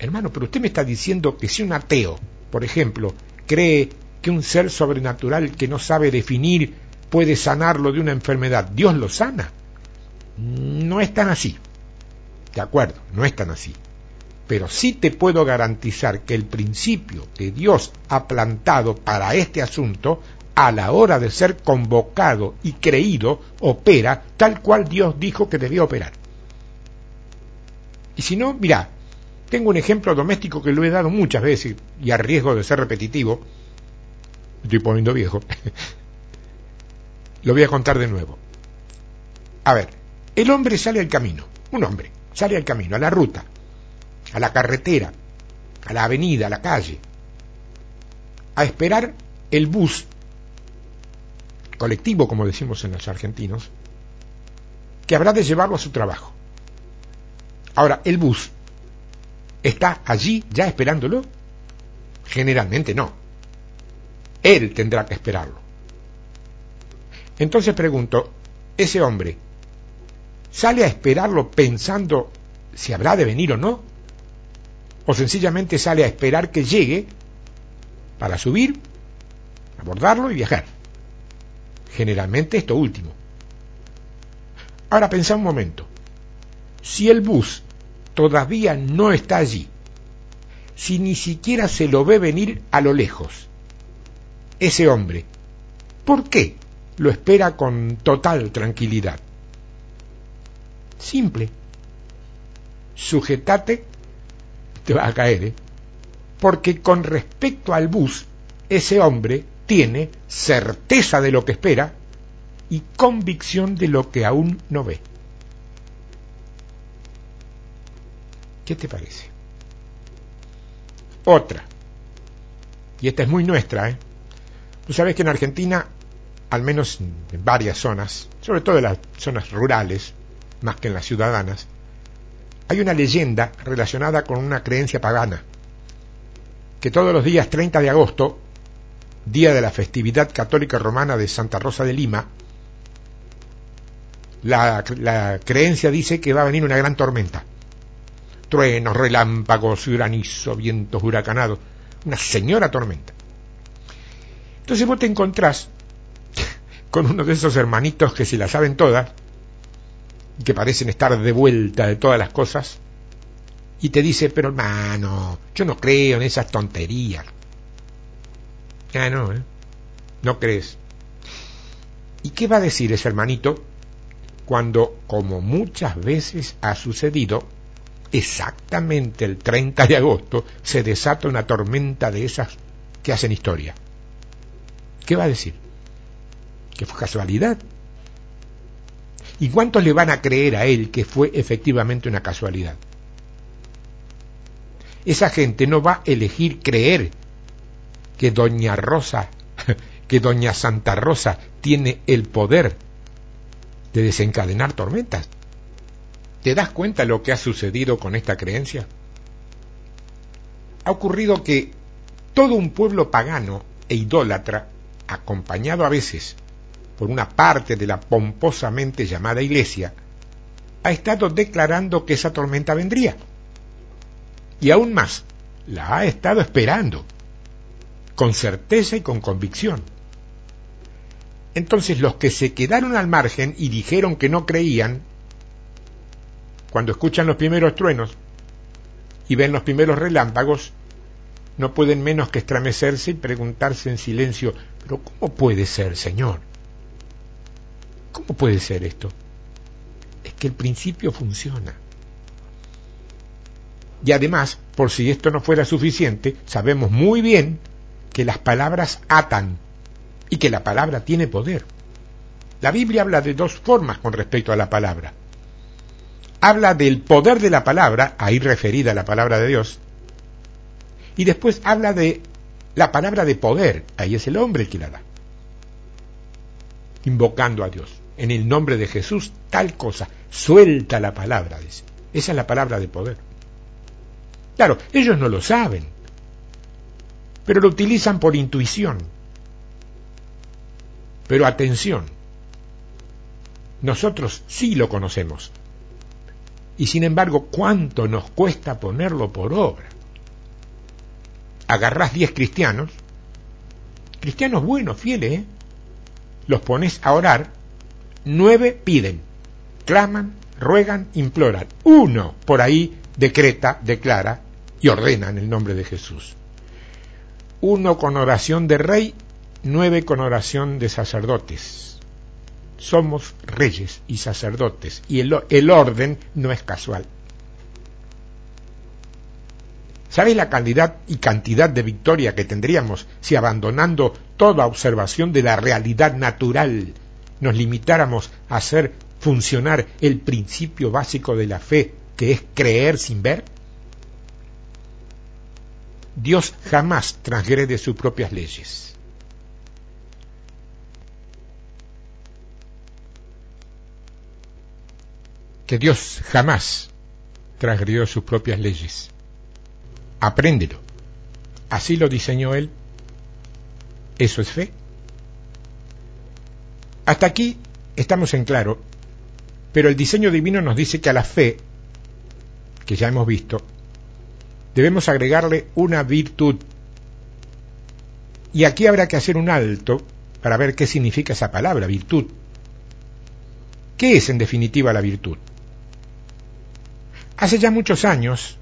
Hermano, pero usted me está diciendo que si un ateo, por ejemplo, cree que un ser sobrenatural que no sabe definir puede sanarlo de una enfermedad, Dios lo sana. No es tan así. De acuerdo, no es tan así. Pero sí te puedo garantizar que el principio que Dios ha plantado para este asunto a la hora de ser convocado y creído, opera tal cual Dios dijo que debía operar. Y si no, mira, tengo un ejemplo doméstico que lo he dado muchas veces y a riesgo de ser repetitivo, estoy poniendo viejo, lo voy a contar de nuevo. A ver, el hombre sale al camino, un hombre, sale al camino, a la ruta, a la carretera, a la avenida, a la calle, a esperar el bus colectivo, como decimos en los argentinos, que habrá de llevarlo a su trabajo. Ahora, el bus está allí ya esperándolo. Generalmente no. Él tendrá que esperarlo. Entonces pregunto, ese hombre sale a esperarlo pensando si habrá de venir o no, o sencillamente sale a esperar que llegue para subir, abordarlo y viajar. Generalmente esto último. Ahora pensá un momento. Si el bus todavía no está allí, si ni siquiera se lo ve venir a lo lejos, ese hombre, ¿por qué lo espera con total tranquilidad? Simple. Sujetate, te va a caer, ¿eh? porque con respecto al bus, ese hombre tiene certeza de lo que espera y convicción de lo que aún no ve. ¿Qué te parece? otra. Y esta es muy nuestra, ¿eh? Tú sabes que en Argentina, al menos en varias zonas, sobre todo en las zonas rurales, más que en las ciudadanas, hay una leyenda relacionada con una creencia pagana, que todos los días 30 de agosto, día de la festividad católica romana de Santa Rosa de Lima, la, creencia dice que va a venir una gran tormenta. Truenos, relámpagos, granizo, vientos huracanados. Una señora tormenta. Entonces vos te encontrás con uno de esos hermanitos que se la saben todas, que parecen estar de vuelta de todas las cosas, y te dice, pero hermano, yo no creo en esas tonterías. Ah, no, ¿eh? No crees. ¿Y qué va a decir ese hermanito cuando, como muchas veces ha sucedido, exactamente el 30 de agosto se desata una tormenta de esas que hacen historia? ¿Qué va a decir? ¿Que fue casualidad? ¿Y cuántos le van a creer a él que fue efectivamente una casualidad? Esa gente no va a elegir creer que Doña Rosa, que Doña Santa Rosa tiene el poder de desencadenar tormentas. ¿Te das cuenta lo que ha sucedido con esta creencia? Ha ocurrido que todo un pueblo pagano e idólatra, acompañado a veces por una parte de la pomposamente llamada Iglesia, ha estado declarando que esa tormenta vendría. Y aún más, la ha estado esperando, con certeza y con convicción. Entonces los que se quedaron al margen y dijeron que no creían, cuando escuchan los primeros truenos y ven los primeros relámpagos, no pueden menos que estremecerse y preguntarse en silencio, pero ¿cómo puede ser, Señor? ¿Cómo puede ser esto? Es que el principio funciona. Y además, por si esto no fuera suficiente, sabemos muy bien que las palabras atan y que la palabra tiene poder. La Biblia habla de dos formas con respecto a la palabra. Habla del poder de la palabra, ahí referida a la palabra de Dios, y después habla de la palabra de poder, ahí es el hombre el que la da, invocando a Dios. En el nombre de Jesús, tal cosa, suelta la palabra, dice. Esa es la palabra de poder. Claro, ellos no lo saben, pero lo utilizan por intuición. Pero atención, nosotros sí lo conocemos. Y sin embargo, ¿cuánto nos cuesta ponerlo por obra? Agarrás diez cristianos, cristianos buenos, fieles, ¿eh? los pones a orar, nueve piden, claman, ruegan, imploran. Uno por ahí decreta, declara y ordena en el nombre de Jesús. Uno con oración de rey nueve con oración de sacerdotes. Somos reyes y sacerdotes y el, orden no es casual. ¿Sabes la calidad y cantidad de victoria que tendríamos si abandonando toda observación de la realidad natural nos limitáramos a hacer funcionar el principio básico de la fe, que es creer sin ver? Dios jamás transgrede sus propias leyes. que Dios jamás transgredió sus propias leyes. Apréndelo. Así lo diseñó Él. Eso es fe. Hasta aquí estamos en claro, pero el diseño divino nos dice que a la fe, que ya hemos visto, debemos agregarle una virtud. Y aquí habrá que hacer un alto para ver qué significa esa palabra, virtud. ¿Qué es en definitiva la virtud? Hace ya muchos años,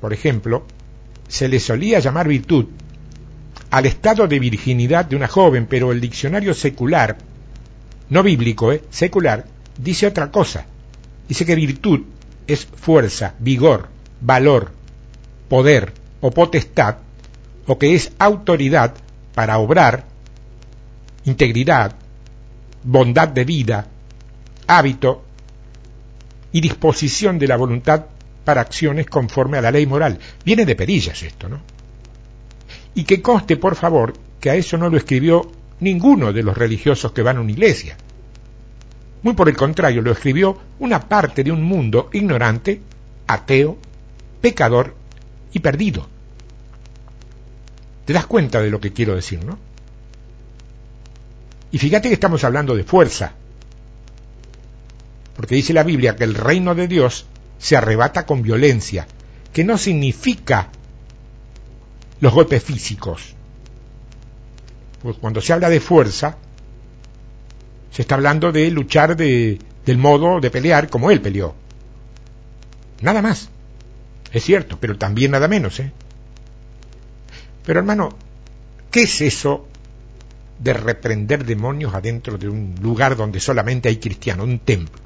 por ejemplo, se le solía llamar virtud al estado de virginidad de una joven, pero el diccionario secular, no bíblico, eh, secular, dice otra cosa. Dice que virtud es fuerza, vigor, valor, poder o potestad, o que es autoridad para obrar, integridad, bondad de vida, hábito y disposición de la voluntad para acciones conforme a la ley moral. Viene de perillas esto, ¿no? Y que conste, por favor, que a eso no lo escribió ninguno de los religiosos que van a una iglesia. Muy por el contrario, lo escribió una parte de un mundo ignorante, ateo, pecador y perdido. ¿Te das cuenta de lo que quiero decir, no? Y fíjate que estamos hablando de fuerza, porque dice la Biblia que el reino de Dios se arrebata con violencia, que no significa los golpes físicos. Pues cuando se habla de fuerza, se está hablando de luchar de, del modo de pelear como él peleó. Nada más. Es cierto, pero también nada menos, ¿eh? Pero hermano, ¿qué es eso de reprender demonios adentro de un lugar donde solamente hay cristianos, un templo?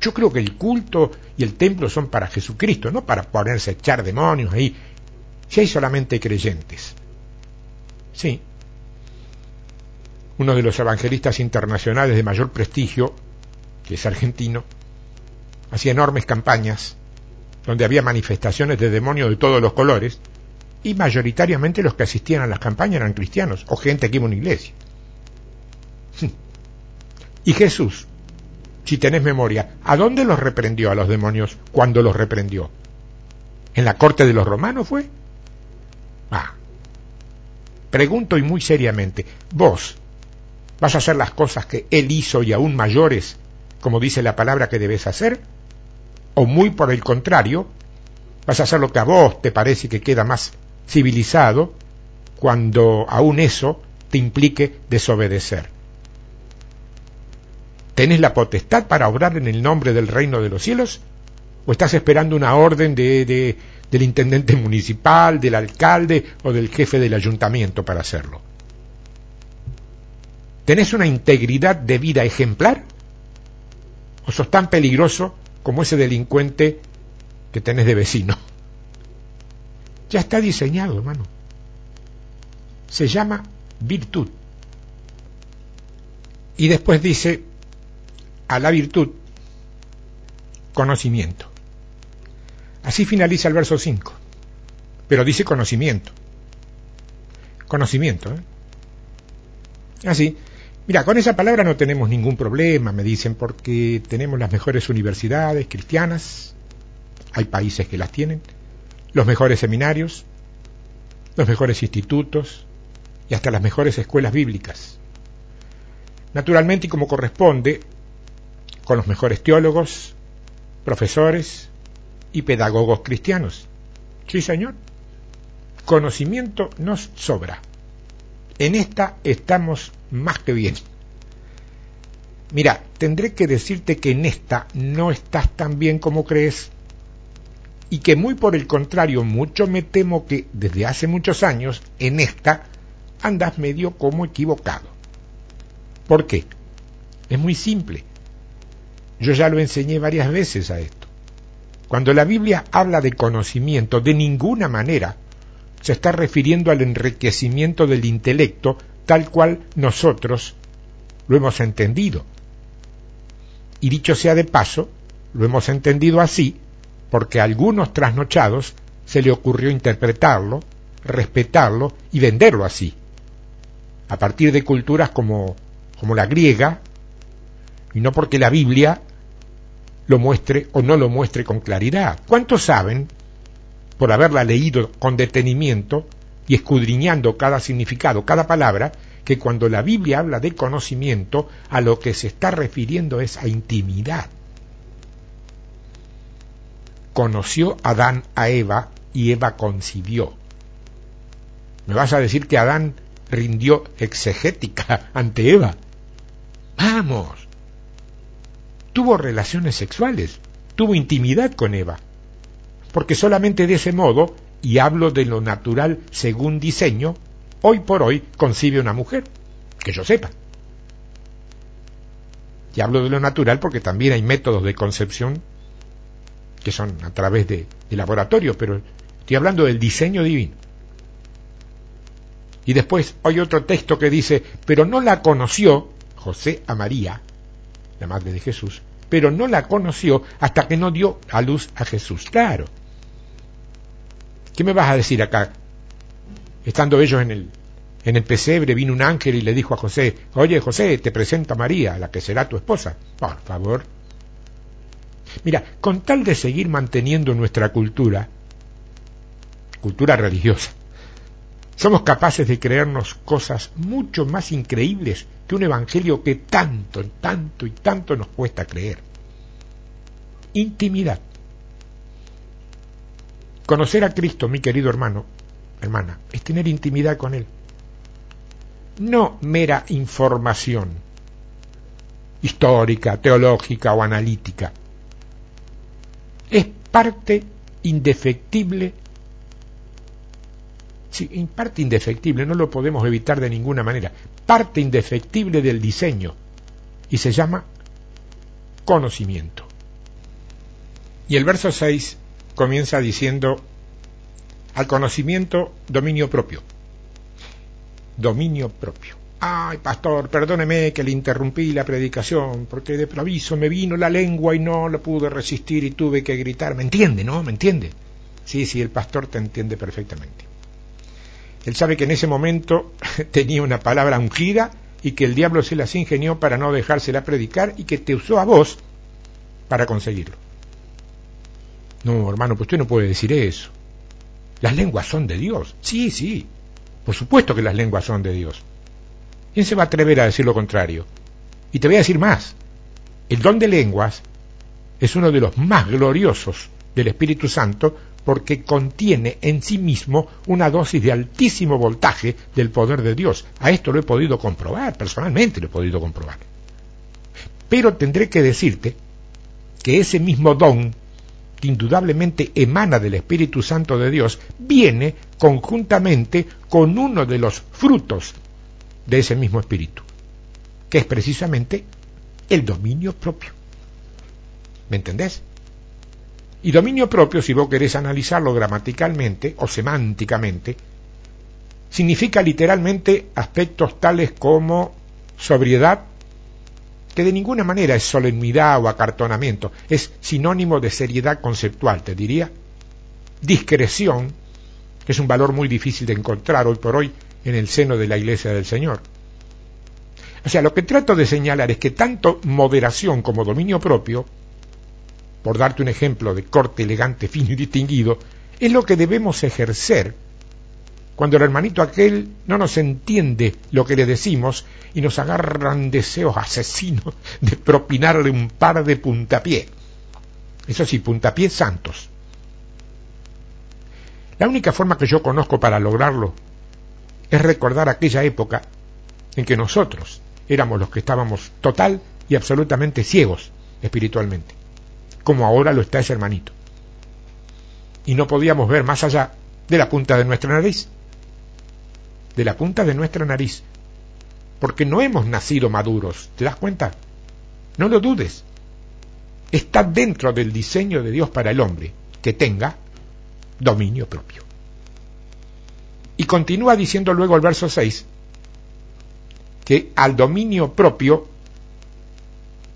Yo creo que el culto y el templo son para Jesucristo, no para ponerse a echar demonios ahí, si hay solamente creyentes. Sí. Uno de los evangelistas internacionales de mayor prestigio, que es argentino, hacía enormes campañas donde había manifestaciones de demonios de todos los colores, y mayoritariamente los que asistían a las campañas eran cristianos o gente que iba a una iglesia. Y Jesús, si tenés memoria, ¿a dónde los reprendió a los demonios cuando los reprendió? ¿En la corte de los romanos fue? Ah. Pregunto y muy seriamente, ¿vos vas a hacer las cosas que él hizo y aún mayores, como dice la palabra que debes hacer? o muy por el contrario, vas a hacer lo que a vos te parece que queda más civilizado cuando aún eso te implique desobedecer. ¿Tenés la potestad para obrar en el nombre del reino de los cielos? ¿O estás esperando una orden de, de, del intendente municipal, del alcalde o del jefe del ayuntamiento para hacerlo? ¿Tenés una integridad de vida ejemplar? ¿O sos tan peligroso como ese delincuente que tenés de vecino. Ya está diseñado, hermano. Se llama virtud. Y después dice a la virtud conocimiento. Así finaliza el verso 5. Pero dice conocimiento. Conocimiento. ¿eh? Así. Mira, con esa palabra no tenemos ningún problema, me dicen, porque tenemos las mejores universidades cristianas, hay países que las tienen, los mejores seminarios, los mejores institutos y hasta las mejores escuelas bíblicas. Naturalmente y como corresponde, con los mejores teólogos, profesores y pedagogos cristianos. Sí, señor. Conocimiento nos sobra. En esta estamos más que bien. Mira, tendré que decirte que en esta no estás tan bien como crees y que muy por el contrario, mucho me temo que desde hace muchos años en esta andas medio como equivocado. ¿Por qué? Es muy simple. Yo ya lo enseñé varias veces a esto. Cuando la Biblia habla de conocimiento, de ninguna manera se está refiriendo al enriquecimiento del intelecto tal cual nosotros lo hemos entendido. Y dicho sea de paso, lo hemos entendido así porque a algunos trasnochados se le ocurrió interpretarlo, respetarlo y venderlo así, a partir de culturas como, como la griega, y no porque la Biblia lo muestre o no lo muestre con claridad. ¿Cuántos saben por haberla leído con detenimiento y escudriñando cada significado, cada palabra, que cuando la Biblia habla de conocimiento, a lo que se está refiriendo es a intimidad. Conoció Adán a Eva y Eva concibió. ¿Me vas a decir que Adán rindió exegética ante Eva? Vamos. Tuvo relaciones sexuales, tuvo intimidad con Eva porque solamente de ese modo, y hablo de lo natural según diseño, hoy por hoy concibe una mujer, que yo sepa. Y hablo de lo natural porque también hay métodos de concepción que son a través de, de laboratorios, pero estoy hablando del diseño divino. Y después hay otro texto que dice, pero no la conoció José a María, la madre de Jesús, pero no la conoció hasta que no dio a luz a Jesús. Claro. ¿Qué me vas a decir acá? Estando ellos en el, en el pesebre, vino un ángel y le dijo a José, oye José, te presento a María, la que será tu esposa. Por favor. Mira, con tal de seguir manteniendo nuestra cultura, cultura religiosa, somos capaces de creernos cosas mucho más increíbles que un evangelio que tanto, tanto y tanto nos cuesta creer. Intimidad. Conocer a Cristo, mi querido hermano, hermana, es tener intimidad con Él. No mera información histórica, teológica o analítica. Es parte indefectible Sí, parte indefectible, no lo podemos evitar de ninguna manera, parte indefectible del diseño y se llama conocimiento. Y el verso 6 comienza diciendo, al conocimiento, dominio propio. Dominio propio. Ay, pastor, perdóneme que le interrumpí la predicación, porque de proviso me vino la lengua y no lo pude resistir y tuve que gritar. ¿Me entiende, no? ¿Me entiende? Sí, sí, el pastor te entiende perfectamente. Él sabe que en ese momento tenía una palabra ungida y que el diablo se las ingenió para no dejársela predicar y que te usó a vos para conseguirlo. No, hermano, pues usted no puede decir eso. Las lenguas son de Dios. Sí, sí. Por supuesto que las lenguas son de Dios. ¿Quién se va a atrever a decir lo contrario? Y te voy a decir más. El don de lenguas es uno de los más gloriosos del Espíritu Santo porque contiene en sí mismo una dosis de altísimo voltaje del poder de Dios. A esto lo he podido comprobar, personalmente lo he podido comprobar. Pero tendré que decirte que ese mismo don, que indudablemente emana del Espíritu Santo de Dios, viene conjuntamente con uno de los frutos de ese mismo Espíritu, que es precisamente el dominio propio. ¿Me entendés? Y dominio propio, si vos querés analizarlo gramaticalmente o semánticamente, significa literalmente aspectos tales como sobriedad, que de ninguna manera es solemnidad o acartonamiento, es sinónimo de seriedad conceptual, te diría, discreción, que es un valor muy difícil de encontrar hoy por hoy en el seno de la Iglesia del Señor. O sea, lo que trato de señalar es que tanto moderación como dominio propio por darte un ejemplo de corte elegante, fino y distinguido, es lo que debemos ejercer cuando el hermanito aquel no nos entiende lo que le decimos y nos agarran deseos asesinos de propinarle un par de puntapié. Eso sí, puntapiés santos. La única forma que yo conozco para lograrlo es recordar aquella época en que nosotros éramos los que estábamos total y absolutamente ciegos espiritualmente como ahora lo está ese hermanito. Y no podíamos ver más allá de la punta de nuestra nariz. De la punta de nuestra nariz. Porque no hemos nacido maduros. ¿Te das cuenta? No lo dudes. Está dentro del diseño de Dios para el hombre que tenga dominio propio. Y continúa diciendo luego el verso 6 que al dominio propio,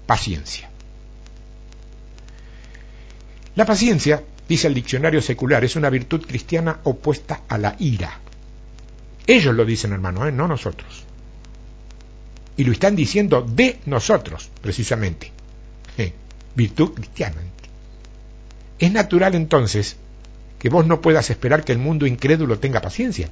paciencia. La paciencia, dice el diccionario secular, es una virtud cristiana opuesta a la ira. Ellos lo dicen, hermano, ¿eh? no nosotros. Y lo están diciendo de nosotros, precisamente. ¿Eh? Virtud cristiana. Es natural entonces que vos no puedas esperar que el mundo incrédulo tenga paciencia.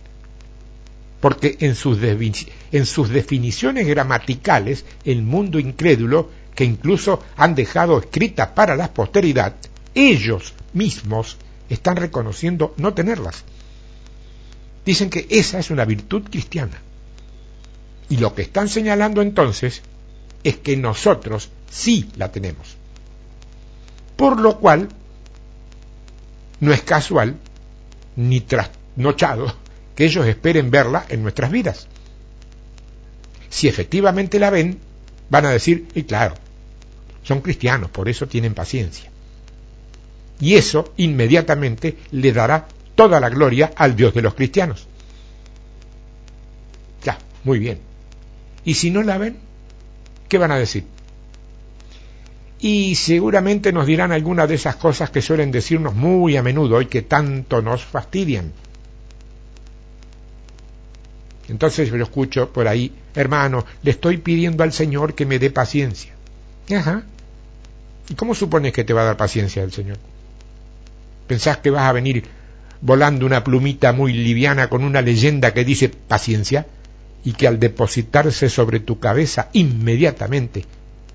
Porque en sus, en sus definiciones gramaticales, el mundo incrédulo, que incluso han dejado escritas para la posteridad, ellos mismos están reconociendo no tenerlas. Dicen que esa es una virtud cristiana. Y lo que están señalando entonces es que nosotros sí la tenemos. Por lo cual, no es casual ni trasnochado que ellos esperen verla en nuestras vidas. Si efectivamente la ven, van a decir, y claro, son cristianos, por eso tienen paciencia y eso inmediatamente le dará toda la gloria al Dios de los cristianos. Ya, muy bien. ¿Y si no la ven? ¿Qué van a decir? y seguramente nos dirán algunas de esas cosas que suelen decirnos muy a menudo y que tanto nos fastidian. Entonces yo escucho por ahí, hermano, le estoy pidiendo al Señor que me dé paciencia. ¿Y cómo supones que te va a dar paciencia el Señor? ¿Pensás que vas a venir volando una plumita muy liviana con una leyenda que dice paciencia y que al depositarse sobre tu cabeza inmediatamente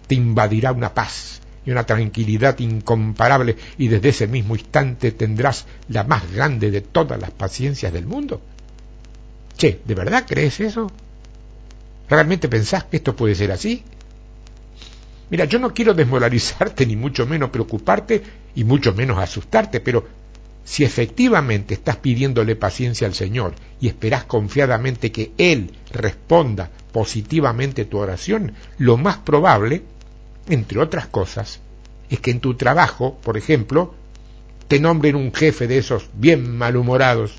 te invadirá una paz y una tranquilidad incomparable y desde ese mismo instante tendrás la más grande de todas las paciencias del mundo. Che, ¿de verdad crees eso? ¿Realmente pensás que esto puede ser así? Mira, yo no quiero desmoralizarte ni mucho menos preocuparte y mucho menos asustarte, pero si efectivamente estás pidiéndole paciencia al Señor y esperás confiadamente que Él responda positivamente tu oración, lo más probable entre otras cosas, es que en tu trabajo, por ejemplo, te nombren un jefe de esos bien malhumorados,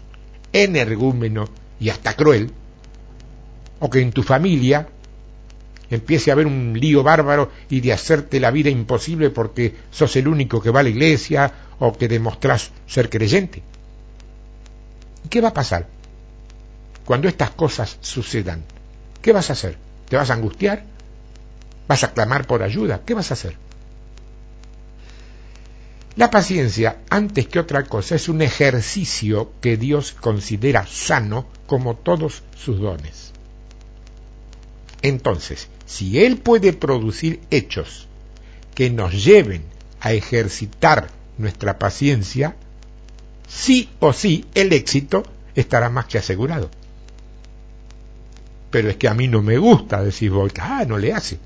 energúmeno y hasta cruel, o que en tu familia empiece a haber un lío bárbaro y de hacerte la vida imposible porque sos el único que va a la iglesia o que demostrás ser creyente. ¿Y qué va a pasar cuando estas cosas sucedan? ¿Qué vas a hacer? ¿Te vas a angustiar? ¿Vas a clamar por ayuda? ¿Qué vas a hacer? La paciencia, antes que otra cosa, es un ejercicio que Dios considera sano como todos sus dones. Entonces, si Él puede producir hechos que nos lleven a ejercitar nuestra paciencia, sí o sí el éxito estará más que asegurado. Pero es que a mí no me gusta, decir ah, no le hace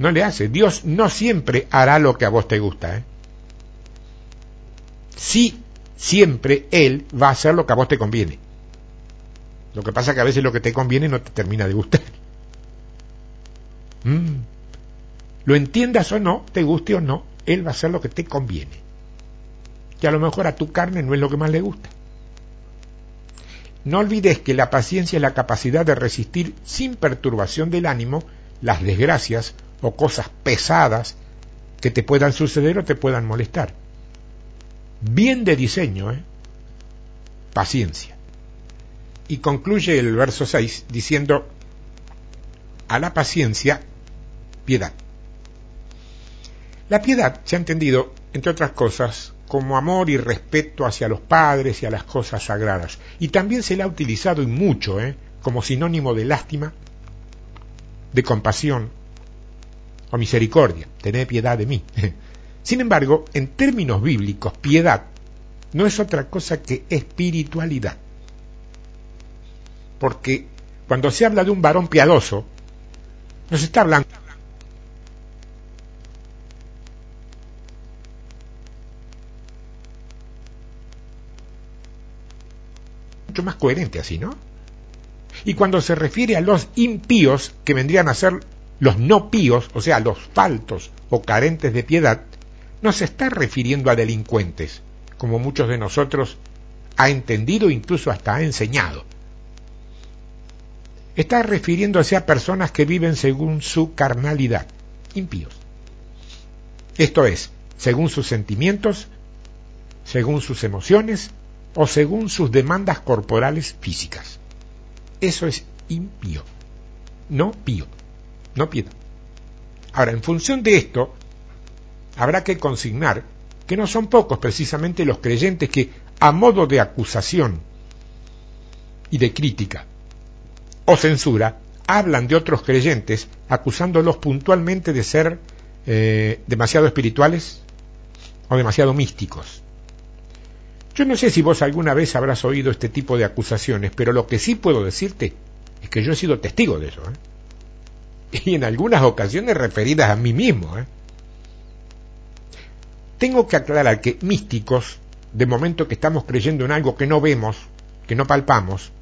no le hace. Dios no siempre hará lo que a vos te gusta. ¿eh? Sí, siempre Él va a hacer lo que a vos te conviene. Lo que pasa es que a veces lo que te conviene no te termina de gustar. Mm. Lo entiendas o no, te guste o no, Él va a hacer lo que te conviene. Que a lo mejor a tu carne no es lo que más le gusta. No olvides que la paciencia es la capacidad de resistir sin perturbación del ánimo las desgracias o cosas pesadas que te puedan suceder o te puedan molestar. Bien de diseño, ¿eh? Paciencia. Y concluye el verso 6 diciendo, a la paciencia, piedad. La piedad se ha entendido, entre otras cosas, como amor y respeto hacia los padres y a las cosas sagradas. Y también se la ha utilizado y mucho, ¿eh? como sinónimo de lástima, de compasión, o misericordia, tened piedad de mí. Sin embargo, en términos bíblicos, piedad no es otra cosa que espiritualidad. Porque cuando se habla de un varón piadoso, no se está hablando más coherente así, ¿no? Y cuando se refiere a los impíos, que vendrían a ser los no píos, o sea, los faltos o carentes de piedad, no se está refiriendo a delincuentes, como muchos de nosotros ha entendido, incluso hasta ha enseñado. Está refiriéndose a personas que viven según su carnalidad, impíos. Esto es, según sus sentimientos, según sus emociones o según sus demandas corporales físicas. Eso es impío, no pío no piedad. Ahora, en función de esto, habrá que consignar que no son pocos precisamente los creyentes que, a modo de acusación y de crítica o censura, hablan de otros creyentes acusándolos puntualmente de ser eh, demasiado espirituales o demasiado místicos. Yo no sé si vos alguna vez habrás oído este tipo de acusaciones, pero lo que sí puedo decirte es que yo he sido testigo de eso. ¿eh? y en algunas ocasiones referidas a mí mismo. ¿eh? Tengo que aclarar que místicos, de momento que estamos creyendo en algo que no vemos, que no palpamos,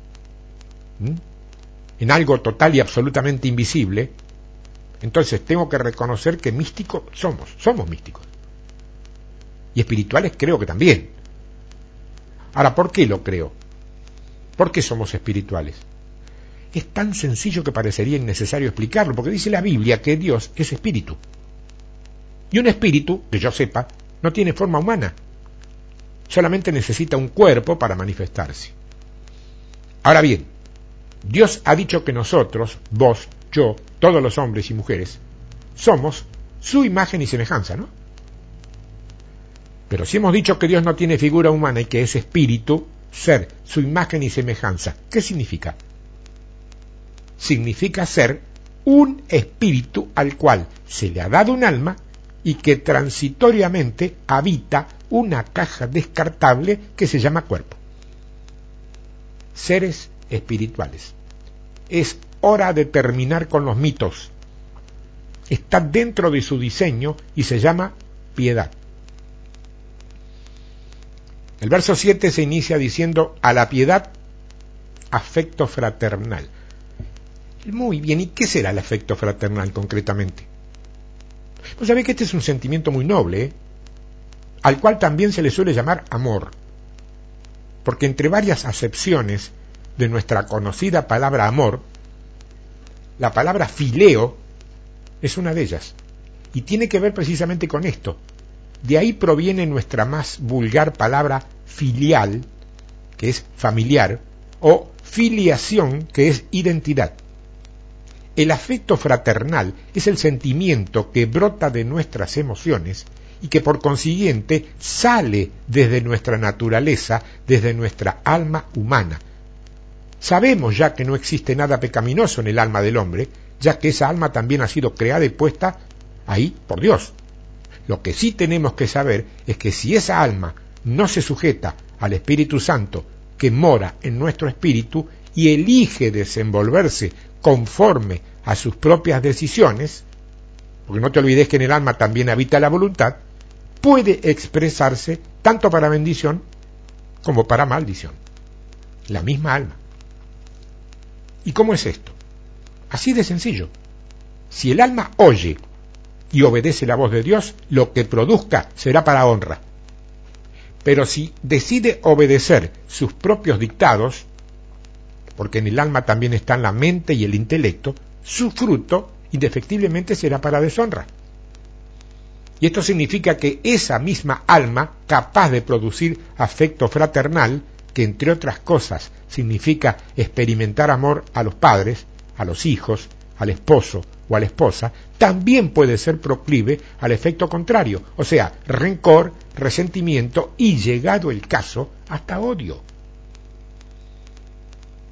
en algo total y absolutamente invisible, entonces tengo que reconocer que místicos somos, somos místicos. Y espirituales creo que también. Ahora, ¿por qué lo creo? ¿Por qué somos espirituales? es tan sencillo que parecería innecesario explicarlo, porque dice la Biblia que Dios es espíritu. Y un espíritu, que yo sepa, no tiene forma humana. Solamente necesita un cuerpo para manifestarse. Ahora bien, Dios ha dicho que nosotros, vos, yo, todos los hombres y mujeres, somos su imagen y semejanza, ¿no? Pero si hemos dicho que Dios no tiene figura humana y que es espíritu, ser su imagen y semejanza, ¿qué significa? Significa ser un espíritu al cual se le ha dado un alma y que transitoriamente habita una caja descartable que se llama cuerpo. Seres espirituales. Es hora de terminar con los mitos. Está dentro de su diseño y se llama piedad. El verso 7 se inicia diciendo a la piedad afecto fraternal. Muy bien, ¿y qué será el afecto fraternal concretamente? Pues sabéis que este es un sentimiento muy noble, ¿eh? al cual también se le suele llamar amor, porque entre varias acepciones de nuestra conocida palabra amor, la palabra fileo es una de ellas, y tiene que ver precisamente con esto, de ahí proviene nuestra más vulgar palabra filial, que es familiar, o filiación, que es identidad. El afecto fraternal es el sentimiento que brota de nuestras emociones y que por consiguiente sale desde nuestra naturaleza, desde nuestra alma humana. Sabemos ya que no existe nada pecaminoso en el alma del hombre, ya que esa alma también ha sido creada y puesta ahí por Dios. Lo que sí tenemos que saber es que si esa alma no se sujeta al Espíritu Santo que mora en nuestro espíritu y elige desenvolverse conforme a sus propias decisiones, porque no te olvides que en el alma también habita la voluntad, puede expresarse tanto para bendición como para maldición. La misma alma. ¿Y cómo es esto? Así de sencillo. Si el alma oye y obedece la voz de Dios, lo que produzca será para honra. Pero si decide obedecer sus propios dictados, porque en el alma también están la mente y el intelecto, su fruto indefectiblemente será para deshonra. Y esto significa que esa misma alma, capaz de producir afecto fraternal, que entre otras cosas significa experimentar amor a los padres, a los hijos, al esposo o a la esposa, también puede ser proclive al efecto contrario, o sea, rencor, resentimiento y, llegado el caso, hasta odio.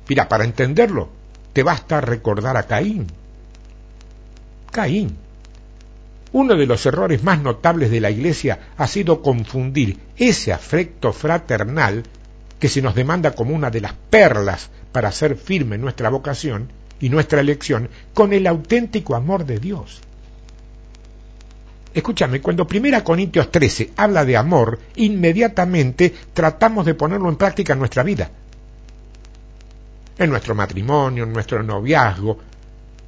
Mira, para entenderlo, te basta recordar a Caín. Caín. Uno de los errores más notables de la Iglesia ha sido confundir ese afecto fraternal que se nos demanda como una de las perlas para ser firme nuestra vocación y nuestra elección con el auténtico amor de Dios. Escúchame, cuando 1 Corintios 13 habla de amor, inmediatamente tratamos de ponerlo en práctica en nuestra vida. En nuestro matrimonio, en nuestro noviazgo,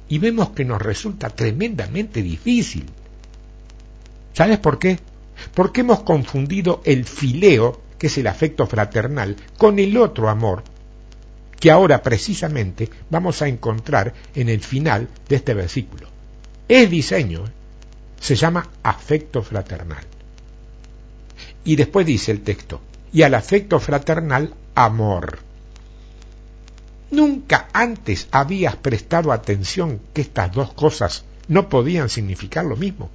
y vemos que nos resulta tremendamente difícil. ¿Sabes por qué? Porque hemos confundido el fileo, que es el afecto fraternal, con el otro amor, que ahora precisamente vamos a encontrar en el final de este versículo. Es diseño, ¿eh? se llama afecto fraternal. Y después dice el texto, y al afecto fraternal, amor. Nunca antes habías prestado atención que estas dos cosas no podían significar lo mismo.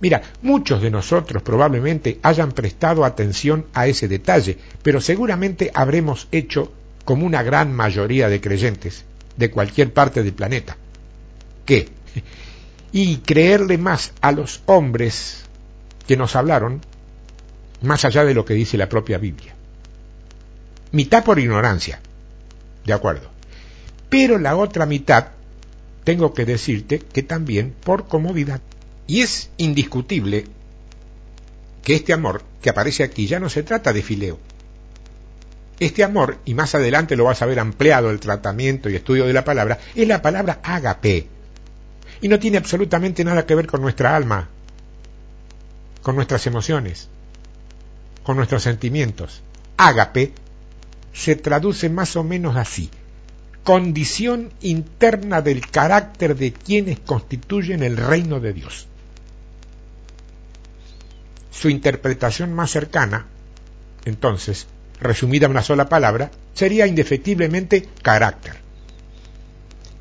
Mira, muchos de nosotros probablemente hayan prestado atención a ese detalle, pero seguramente habremos hecho como una gran mayoría de creyentes de cualquier parte del planeta. ¿Qué? Y creerle más a los hombres que nos hablaron, más allá de lo que dice la propia Biblia. Mitad por ignorancia, de acuerdo. Pero la otra mitad, tengo que decirte que también por comodidad. Y es indiscutible que este amor que aparece aquí ya no se trata de fileo. Este amor, y más adelante lo vas a ver ampliado el tratamiento y estudio de la palabra, es la palabra ágape. Y no tiene absolutamente nada que ver con nuestra alma, con nuestras emociones, con nuestros sentimientos. Ágape se traduce más o menos así condición interna del carácter de quienes constituyen el reino de Dios. Su interpretación más cercana, entonces, resumida en una sola palabra, sería indefectiblemente carácter.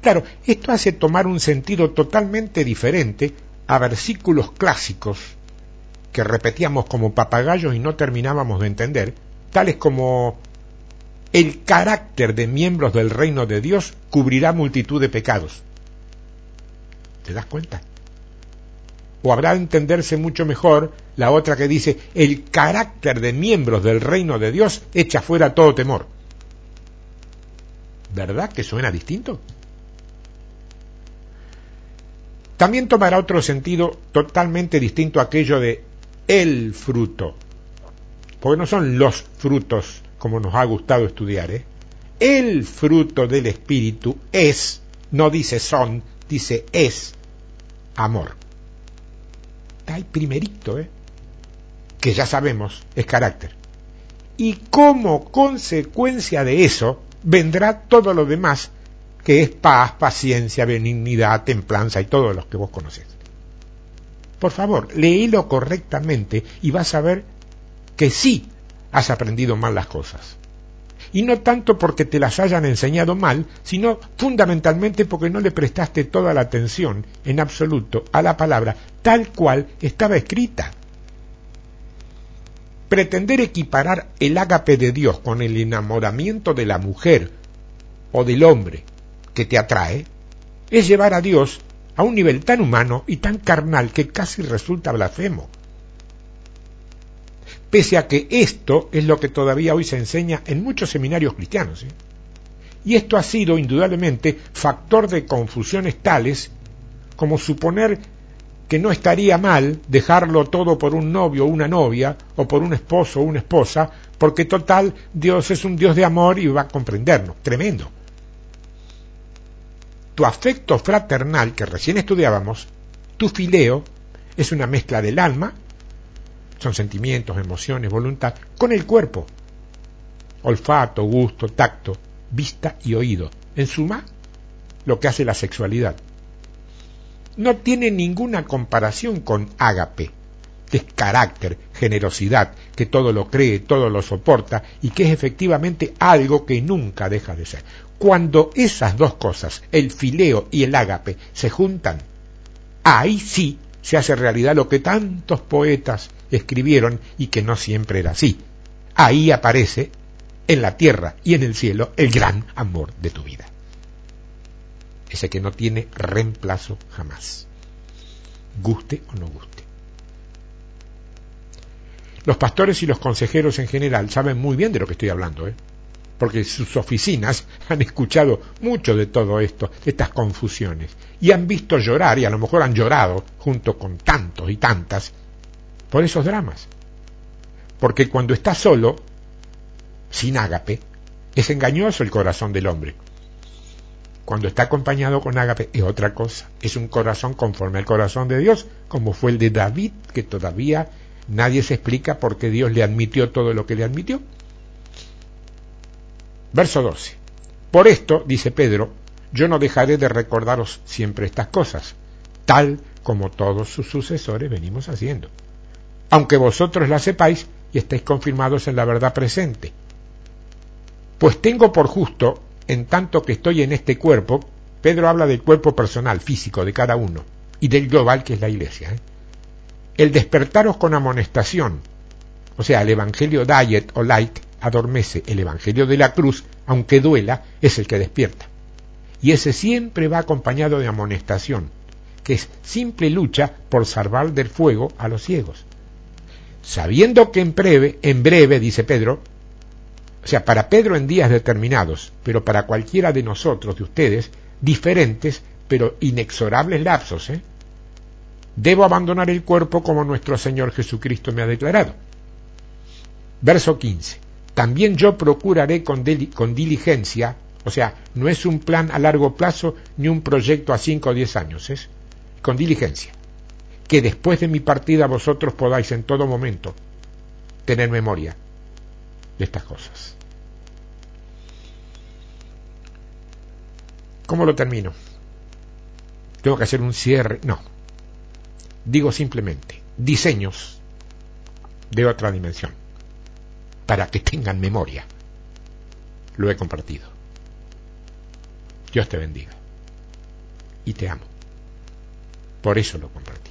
Claro, esto hace tomar un sentido totalmente diferente a versículos clásicos que repetíamos como papagayos y no terminábamos de entender, tales como el carácter de miembros del reino de Dios cubrirá multitud de pecados. ¿Te das cuenta? O habrá de entenderse mucho mejor la otra que dice, el carácter de miembros del reino de Dios echa fuera todo temor. ¿Verdad que suena distinto? También tomará otro sentido totalmente distinto a aquello de el fruto, porque no son los frutos como nos ha gustado estudiar, ¿eh? el fruto del Espíritu es, no dice son, dice es amor. Está ahí primerito, ¿eh? que ya sabemos es carácter. Y como consecuencia de eso vendrá todo lo demás, que es paz, paciencia, benignidad, templanza y todos los que vos conocés. Por favor, léelo correctamente y vas a ver que sí has aprendido mal las cosas. Y no tanto porque te las hayan enseñado mal, sino fundamentalmente porque no le prestaste toda la atención en absoluto a la palabra tal cual estaba escrita. Pretender equiparar el ágape de Dios con el enamoramiento de la mujer o del hombre que te atrae es llevar a Dios a un nivel tan humano y tan carnal que casi resulta blasfemo pese a que esto es lo que todavía hoy se enseña en muchos seminarios cristianos. ¿eh? Y esto ha sido indudablemente factor de confusiones tales como suponer que no estaría mal dejarlo todo por un novio o una novia, o por un esposo o una esposa, porque total Dios es un Dios de amor y va a comprendernos. Tremendo. Tu afecto fraternal que recién estudiábamos, tu fileo, es una mezcla del alma son sentimientos, emociones, voluntad, con el cuerpo. Olfato, gusto, tacto, vista y oído. En suma, lo que hace la sexualidad. No tiene ninguna comparación con ágape, que es carácter, generosidad, que todo lo cree, todo lo soporta y que es efectivamente algo que nunca deja de ser. Cuando esas dos cosas, el fileo y el ágape, se juntan, ahí sí se hace realidad lo que tantos poetas escribieron y que no siempre era así. Ahí aparece, en la tierra y en el cielo, el gran amor de tu vida. Ese que no tiene reemplazo jamás, guste o no guste. Los pastores y los consejeros en general saben muy bien de lo que estoy hablando, ¿eh? porque sus oficinas han escuchado mucho de todo esto, estas confusiones, y han visto llorar, y a lo mejor han llorado junto con tantos y tantas, por esos dramas. Porque cuando está solo, sin ágape, es engañoso el corazón del hombre. Cuando está acompañado con ágape es otra cosa, es un corazón conforme al corazón de Dios, como fue el de David, que todavía nadie se explica por qué Dios le admitió todo lo que le admitió. Verso 12. Por esto, dice Pedro, yo no dejaré de recordaros siempre estas cosas, tal como todos sus sucesores venimos haciendo aunque vosotros la sepáis y estéis confirmados en la verdad presente. Pues tengo por justo, en tanto que estoy en este cuerpo, Pedro habla del cuerpo personal, físico de cada uno, y del global que es la iglesia, ¿eh? el despertaros con amonestación, o sea, el Evangelio diet o light adormece, el Evangelio de la cruz, aunque duela, es el que despierta. Y ese siempre va acompañado de amonestación, que es simple lucha por salvar del fuego a los ciegos sabiendo que en breve, en breve, dice Pedro, o sea, para Pedro en días determinados, pero para cualquiera de nosotros, de ustedes, diferentes, pero inexorables lapsos, ¿eh? debo abandonar el cuerpo como nuestro Señor Jesucristo me ha declarado. Verso 15. También yo procuraré con, diligencia, o sea, no es un plan a largo plazo ni un proyecto a 5 o 10 años, es con diligencia que después de mi partida vosotros podáis en todo momento tener memoria de estas cosas. ¿Cómo lo termino? ¿Tengo que hacer un cierre? No. Digo simplemente, diseños de otra dimensión, para que tengan memoria. Lo he compartido. Dios te bendiga. Y te amo. Por eso lo compartí.